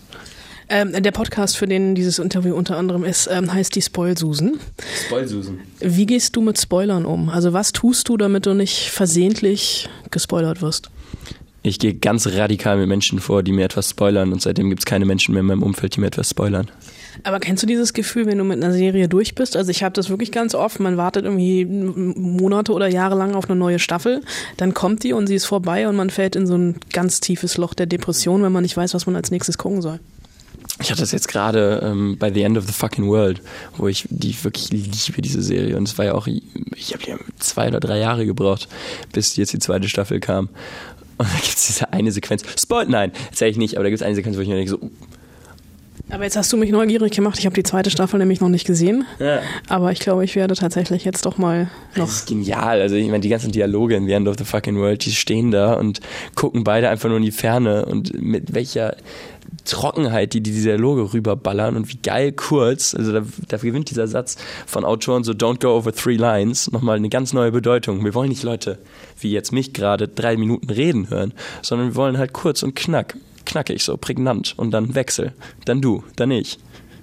Ähm, der Podcast, für den dieses Interview unter anderem ist, ähm, heißt die Spoilsusen. Spoilsusen. Wie gehst du mit Spoilern um? Also was tust du, damit du nicht versehentlich gespoilert wirst? Ich gehe ganz radikal mit Menschen vor, die mir etwas spoilern und seitdem gibt es keine Menschen mehr in meinem Umfeld, die mir etwas spoilern. Aber kennst du dieses Gefühl, wenn du mit einer Serie durch bist? Also ich habe das wirklich ganz oft. Man wartet irgendwie Monate oder Jahre lang auf eine neue Staffel, dann kommt die und sie ist vorbei und man fällt in so ein ganz tiefes Loch der Depression, wenn man nicht weiß, was man als nächstes gucken soll ich hatte das jetzt gerade ähm, bei The End of the Fucking World, wo ich die wirklich liebe, diese Serie. Und es war ja auch, ich habe ja zwei oder drei Jahre gebraucht, bis jetzt die zweite Staffel kam. Und da gibt es diese eine Sequenz. Spoil, nein, erzähl ich nicht, aber da gibt es eine Sequenz, wo ich mir denke so. Aber jetzt hast du mich neugierig gemacht. Ich habe die zweite Staffel nämlich noch nicht gesehen. Ja. Aber ich glaube, ich werde tatsächlich jetzt doch mal noch. Das ist genial. Also ich meine, die ganzen Dialoge in The End of the Fucking World, die stehen da und gucken beide einfach nur in die Ferne und mit welcher Trockenheit, die diese Dialoge rüberballern und wie geil kurz, also da, da gewinnt dieser Satz von Autoren so Don't go over three lines nochmal eine ganz neue Bedeutung. Wir wollen nicht Leute wie jetzt mich gerade drei Minuten reden hören, sondern wir wollen halt kurz und knack, knackig so, prägnant und dann Wechsel. Dann du, dann ich,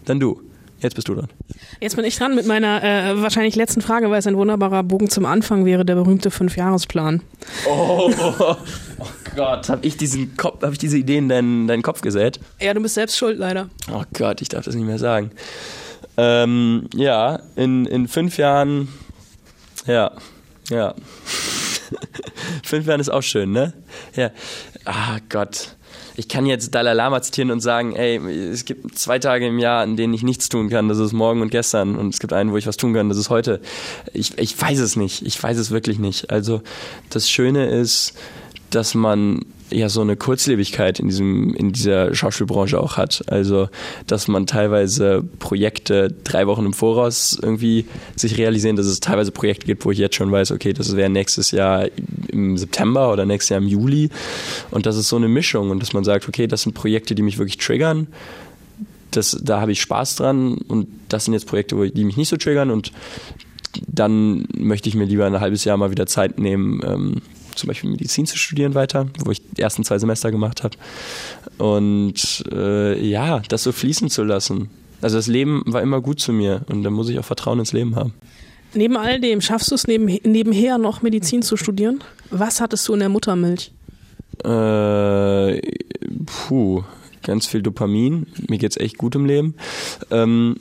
dann du. Jetzt bist du dran. Jetzt bin ich dran mit meiner äh, wahrscheinlich letzten Frage, weil es ein wunderbarer Bogen zum Anfang wäre, der berühmte Fünfjahresplan. Oh, oh, Gott, habe ich diesen Kopf, habe ich diese Idee in deinen, deinen Kopf gesät? Ja, du bist selbst schuld, leider. Oh Gott, ich darf das nicht mehr sagen. Ähm, ja, in, in fünf Jahren, ja, ja. fünf Jahren ist auch schön, ne? Ja. Ah Gott ich kann jetzt Dalai Lama zitieren und sagen, ey, es gibt zwei Tage im Jahr, an denen ich nichts tun kann, das ist morgen und gestern und es gibt einen, wo ich was tun kann, das ist heute. Ich, ich weiß es nicht, ich weiß es wirklich nicht. Also das Schöne ist, dass man ja so eine Kurzlebigkeit in diesem in dieser Schauspielbranche auch hat. Also dass man teilweise Projekte drei Wochen im Voraus irgendwie sich realisieren, dass es teilweise Projekte gibt, wo ich jetzt schon weiß, okay, das wäre nächstes Jahr im September oder nächstes Jahr im Juli. Und das ist so eine Mischung und dass man sagt, okay, das sind Projekte, die mich wirklich triggern. Das, da habe ich Spaß dran und das sind jetzt Projekte, die mich nicht so triggern und dann möchte ich mir lieber ein halbes Jahr mal wieder Zeit nehmen, ähm, zum Beispiel Medizin zu studieren weiter, wo ich die ersten zwei Semester gemacht habe. Und äh, ja, das so fließen zu lassen. Also das Leben war immer gut zu mir und da muss ich auch Vertrauen ins Leben haben. Neben all dem, schaffst du es neben, nebenher noch Medizin zu studieren? Was hattest du in der Muttermilch? Äh, puh, ganz viel Dopamin. Mir geht's echt gut im Leben. Ähm,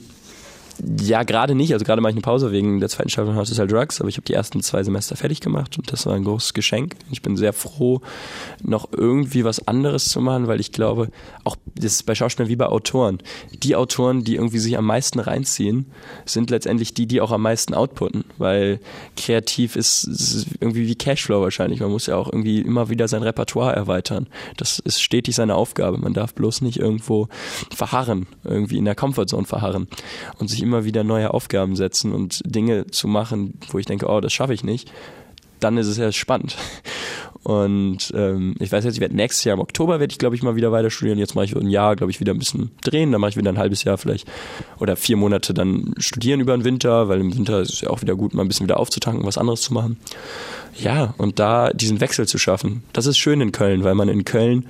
ja, gerade nicht. Also gerade mache ich eine Pause wegen der zweiten Staffel von House of Sell Drugs, aber ich habe die ersten zwei Semester fertig gemacht und das war ein großes Geschenk. Ich bin sehr froh, noch irgendwie was anderes zu machen, weil ich glaube, auch das ist bei Schauspielern wie bei Autoren. Die Autoren, die irgendwie sich am meisten reinziehen, sind letztendlich die, die auch am meisten outputten, weil kreativ ist, ist irgendwie wie Cashflow wahrscheinlich. Man muss ja auch irgendwie immer wieder sein Repertoire erweitern. Das ist stetig seine Aufgabe. Man darf bloß nicht irgendwo verharren, irgendwie in der Comfortzone verharren und sich immer wieder neue Aufgaben setzen und Dinge zu machen, wo ich denke, oh, das schaffe ich nicht, dann ist es erst spannend. Und ähm, ich weiß jetzt, ich werde nächstes Jahr im Oktober werde ich, glaube ich, mal wieder weiter studieren. Jetzt mache ich ein Jahr, glaube ich, wieder ein bisschen drehen. Dann mache ich wieder ein halbes Jahr vielleicht oder vier Monate dann studieren über den Winter, weil im Winter ist es ja auch wieder gut, mal ein bisschen wieder aufzutanken, was anderes zu machen. Ja, und da diesen Wechsel zu schaffen, das ist schön in Köln, weil man in Köln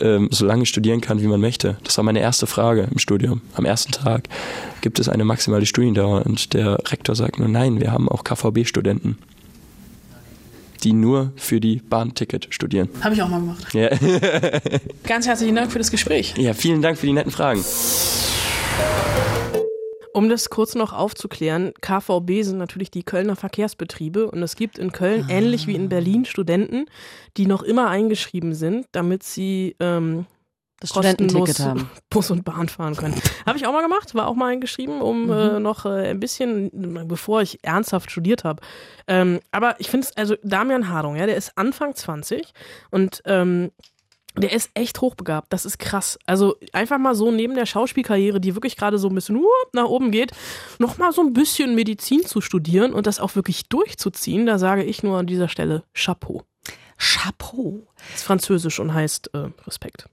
ähm, so lange studieren kann, wie man möchte. Das war meine erste Frage im Studium. Am ersten Tag gibt es eine maximale Studiendauer und der Rektor sagt nur, nein, wir haben auch KVB-Studenten, die nur für die Bahnticket studieren. Habe ich auch mal gemacht. Ja. Ganz herzlichen Dank für das Gespräch. ja, vielen Dank für die netten Fragen. Um das kurz noch aufzuklären, KVB sind natürlich die Kölner Verkehrsbetriebe und es gibt in Köln, Ah. ähnlich wie in Berlin, Studenten, die noch immer eingeschrieben sind, damit sie ähm, Das Studententicket haben. Bus und Bahn fahren können. Habe ich auch mal gemacht, war auch mal eingeschrieben, um Mhm. äh, noch äh, ein bisschen, bevor ich ernsthaft studiert habe. Ähm, aber ich finde es, also Damian Hardung, ja, der ist Anfang 20 und ähm, der ist echt hochbegabt. Das ist krass. Also einfach mal so neben der Schauspielkarriere, die wirklich gerade so ein bisschen uh, nach oben geht, noch mal so ein bisschen Medizin zu studieren und das auch wirklich durchzuziehen, da sage ich nur an dieser Stelle Chapeau. Chapeau. Ist französisch und heißt äh, Respekt.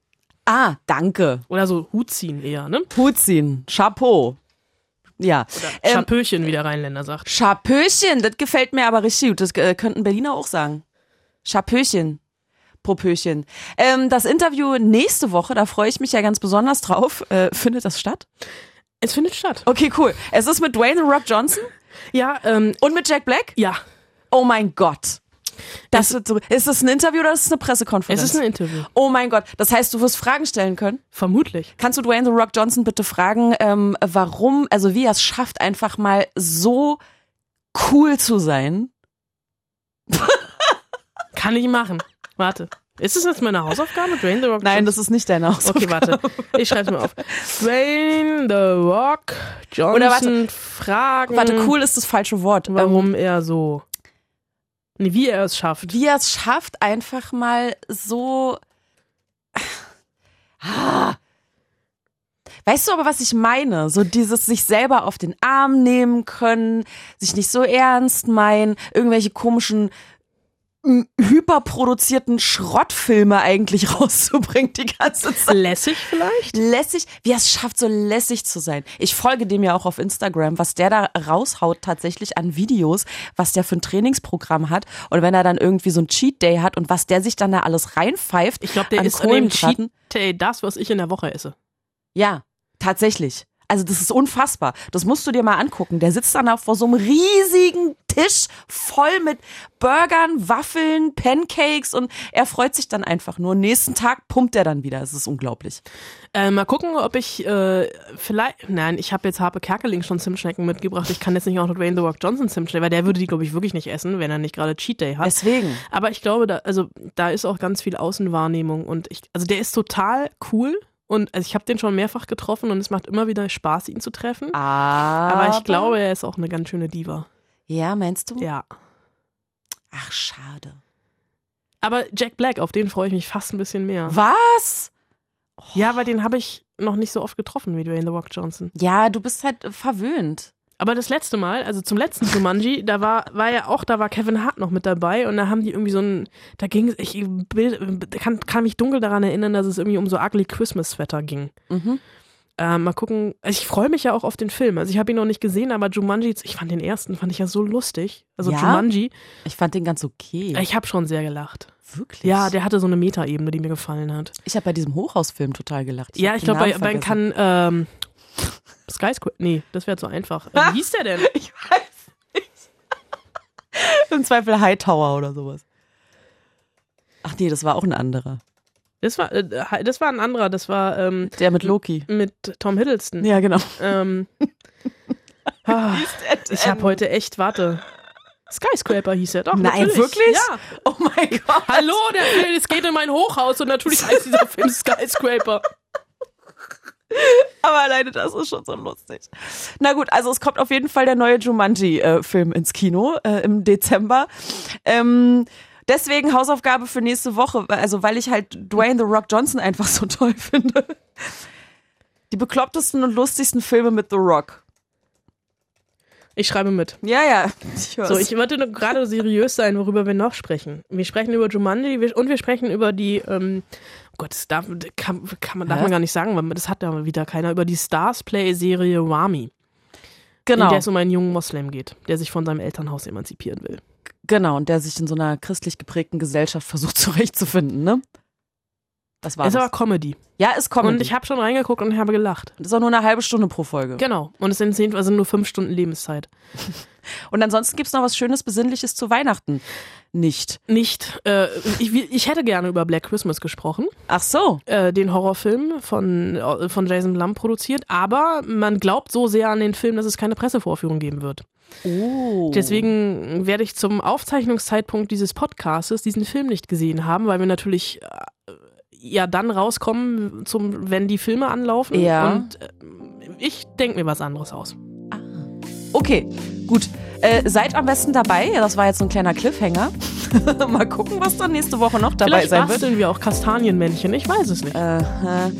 Ah, danke. Oder so Hut ziehen eher, ne? Hut ziehen. Chapeau. Ja. Ähm, Chapöchen, wie der Rheinländer sagt. Chapöchen, das gefällt mir aber richtig gut. Das äh, könnten Berliner auch sagen. Propöchen. Ähm, das Interview nächste Woche, da freue ich mich ja ganz besonders drauf. Äh, findet das statt? Es findet statt. Okay, cool. Es ist mit Dwayne The Rock Johnson Ja, ähm, und mit Jack Black? ja. Oh mein Gott. Das wird so, ist das ein Interview oder ist es eine Pressekonferenz? Es ist ein Interview. Oh mein Gott. Das heißt, du wirst Fragen stellen können? Vermutlich. Kannst du Dwayne The Rock Johnson bitte fragen, ähm, warum, also wie er es schafft, einfach mal so cool zu sein? Kann ich machen. Warte. Ist das jetzt meine Hausaufgabe? Dwayne The Rock Nein, das ist nicht deine Hausaufgabe. Okay, warte. Ich schreibe mir auf. Dwayne The Rock Johnson Oder warte. fragen, Warte, cool ist das falsche Wort. Ähm, warum er so. Nee, wie er es schafft. wie er es schafft, einfach mal so. Ah. Weißt du aber, was ich meine? So dieses sich selber auf den Arm nehmen können, sich nicht so ernst meinen, irgendwelche komischen hyperproduzierten Schrottfilme eigentlich rauszubringen die ganze Zeit. Lässig vielleicht? Lässig, wie er es schafft, so lässig zu sein. Ich folge dem ja auch auf Instagram, was der da raushaut tatsächlich an Videos, was der für ein Trainingsprogramm hat und wenn er dann irgendwie so ein Cheat Day hat und was der sich dann da alles reinpfeift. Ich glaube, der ist an dem Cheat. Day das, was ich in der Woche esse. Ja, tatsächlich. Also das ist unfassbar. Das musst du dir mal angucken. Der sitzt dann auch vor so einem riesigen Tisch voll mit Burgern, Waffeln, Pancakes und er freut sich dann einfach nur. Nächsten Tag pumpt er dann wieder. Es ist unglaublich. Äh, mal gucken, ob ich äh, vielleicht. Nein, ich habe jetzt Harpe Kerkeling schon Zimtschnecken mitgebracht. Ich kann jetzt nicht auch noch Dwayne The Rock Johnson Zimtschnecken, weil der würde die, glaube ich, wirklich nicht essen, wenn er nicht gerade Cheat Day hat. Deswegen. Aber ich glaube, da, also, da ist auch ganz viel Außenwahrnehmung und ich, also der ist total cool und also ich habe den schon mehrfach getroffen und es macht immer wieder Spaß, ihn zu treffen. Aber, Aber ich glaube, er ist auch eine ganz schöne Diva. Ja, meinst du? Ja. Ach, schade. Aber Jack Black, auf den freue ich mich fast ein bisschen mehr. Was? Ja, weil den habe ich noch nicht so oft getroffen wie Dwayne The Rock Johnson. Ja, du bist halt verwöhnt. Aber das letzte Mal, also zum letzten Jumanji, da war, war ja auch, da war Kevin Hart noch mit dabei und da haben die irgendwie so ein, da ging es, ich bild, kann, kann mich dunkel daran erinnern, dass es irgendwie um so ugly Christmas Sweater ging. Mhm. Äh, mal gucken, also ich freue mich ja auch auf den Film. Also ich habe ihn noch nicht gesehen, aber Jumanji, ich fand den ersten, fand ich ja so lustig. Also Ja? Jumanji, Ich fand den ganz okay. ich habe schon sehr gelacht. Wirklich? Ja, der hatte so eine Metaebene, die mir gefallen hat. Ich habe bei diesem Hochhausfilm total gelacht. ja, hab ich glaube, bei, bei kann, ähm, Skyscraper, nee, das wäre zu einfach. Äh, Wie hieß der denn? Ich weiß. Im Zweifel Hightower oder sowas. Ach nee, das war auch ein anderer. Das war, äh, das war ein anderer, das war ähm, Der mit Loki. mit Tom Hiddleston. Ja, genau. Ähm, ah, ich habe heute echt, warte. Skyscraper hieß er doch. Nein, natürlich. wirklich? Ja. Oh mein Gott. Hallo, der Film, es geht in mein Hochhaus und natürlich heißt dieser Film Skyscraper. Aber alleine das ist schon so lustig. Na gut, also es kommt auf jeden Fall der neue Jumanji-Film ins Kino äh, im Dezember. Ähm, deswegen Hausaufgabe für nächste Woche, also weil ich halt Dwayne The Rock Johnson einfach so toll finde. Die beklopptesten und lustigsten Filme mit The Rock. Ich schreibe mit. Ja, ja. Ich hör's. So, ich wollte nur gerade seriös sein, worüber wir noch sprechen. Wir sprechen über Jumanji und wir sprechen über die, ähm, Gott, das darf, kann, kann man, darf man gar nicht sagen, weil das hat ja wieder keiner, über die Stars Play-Serie Wami. In genau, der es um einen jungen Moslem geht, der sich von seinem Elternhaus emanzipieren will. genau. Und der sich in so einer christlich geprägten Gesellschaft versucht zurechtzufinden, ne? Das war ist das. aber Comedy. Ja, ist Comedy. Und ich habe schon reingeguckt und habe gelacht. das ist auch nur eine halbe Stunde pro Folge. Genau. Und es sind also nur fünf Stunden Lebenszeit. Und ansonsten gibt's noch was Schönes, Besinnliches zu Weihnachten. Nicht. Nicht, äh, ich, ich hätte gerne über Black Christmas gesprochen, Ach so. äh, den Horrorfilm von, äh, von Jason Blum produziert, aber man glaubt so sehr an den Film, dass es keine Pressevorführung geben wird. Oh. Deswegen werde ich zum Aufzeichnungszeitpunkt dieses Podcastes diesen Film nicht gesehen haben, weil wir natürlich äh, ja dann rauskommen, zum, wenn die Filme anlaufen. Ja. Und äh, ich denke mir was anderes aus. Okay, gut. Äh, seid am besten dabei. Das war jetzt so ein kleiner Cliffhanger. Mal gucken, was dann nächste Woche noch dabei Vielleicht sein wird. basteln wir auch Kastanienmännchen, ich weiß es nicht. Aha.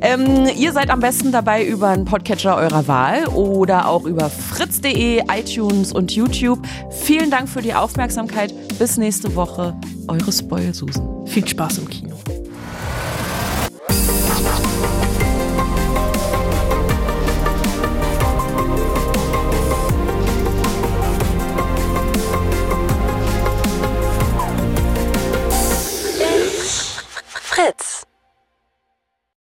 Ähm, ihr seid am besten dabei über einen Podcatcher eurer Wahl oder auch über fritz.de, iTunes und YouTube. Vielen Dank für die Aufmerksamkeit. Bis nächste Woche. Eure Spoilsusen. Viel Spaß im Kino. Fritz.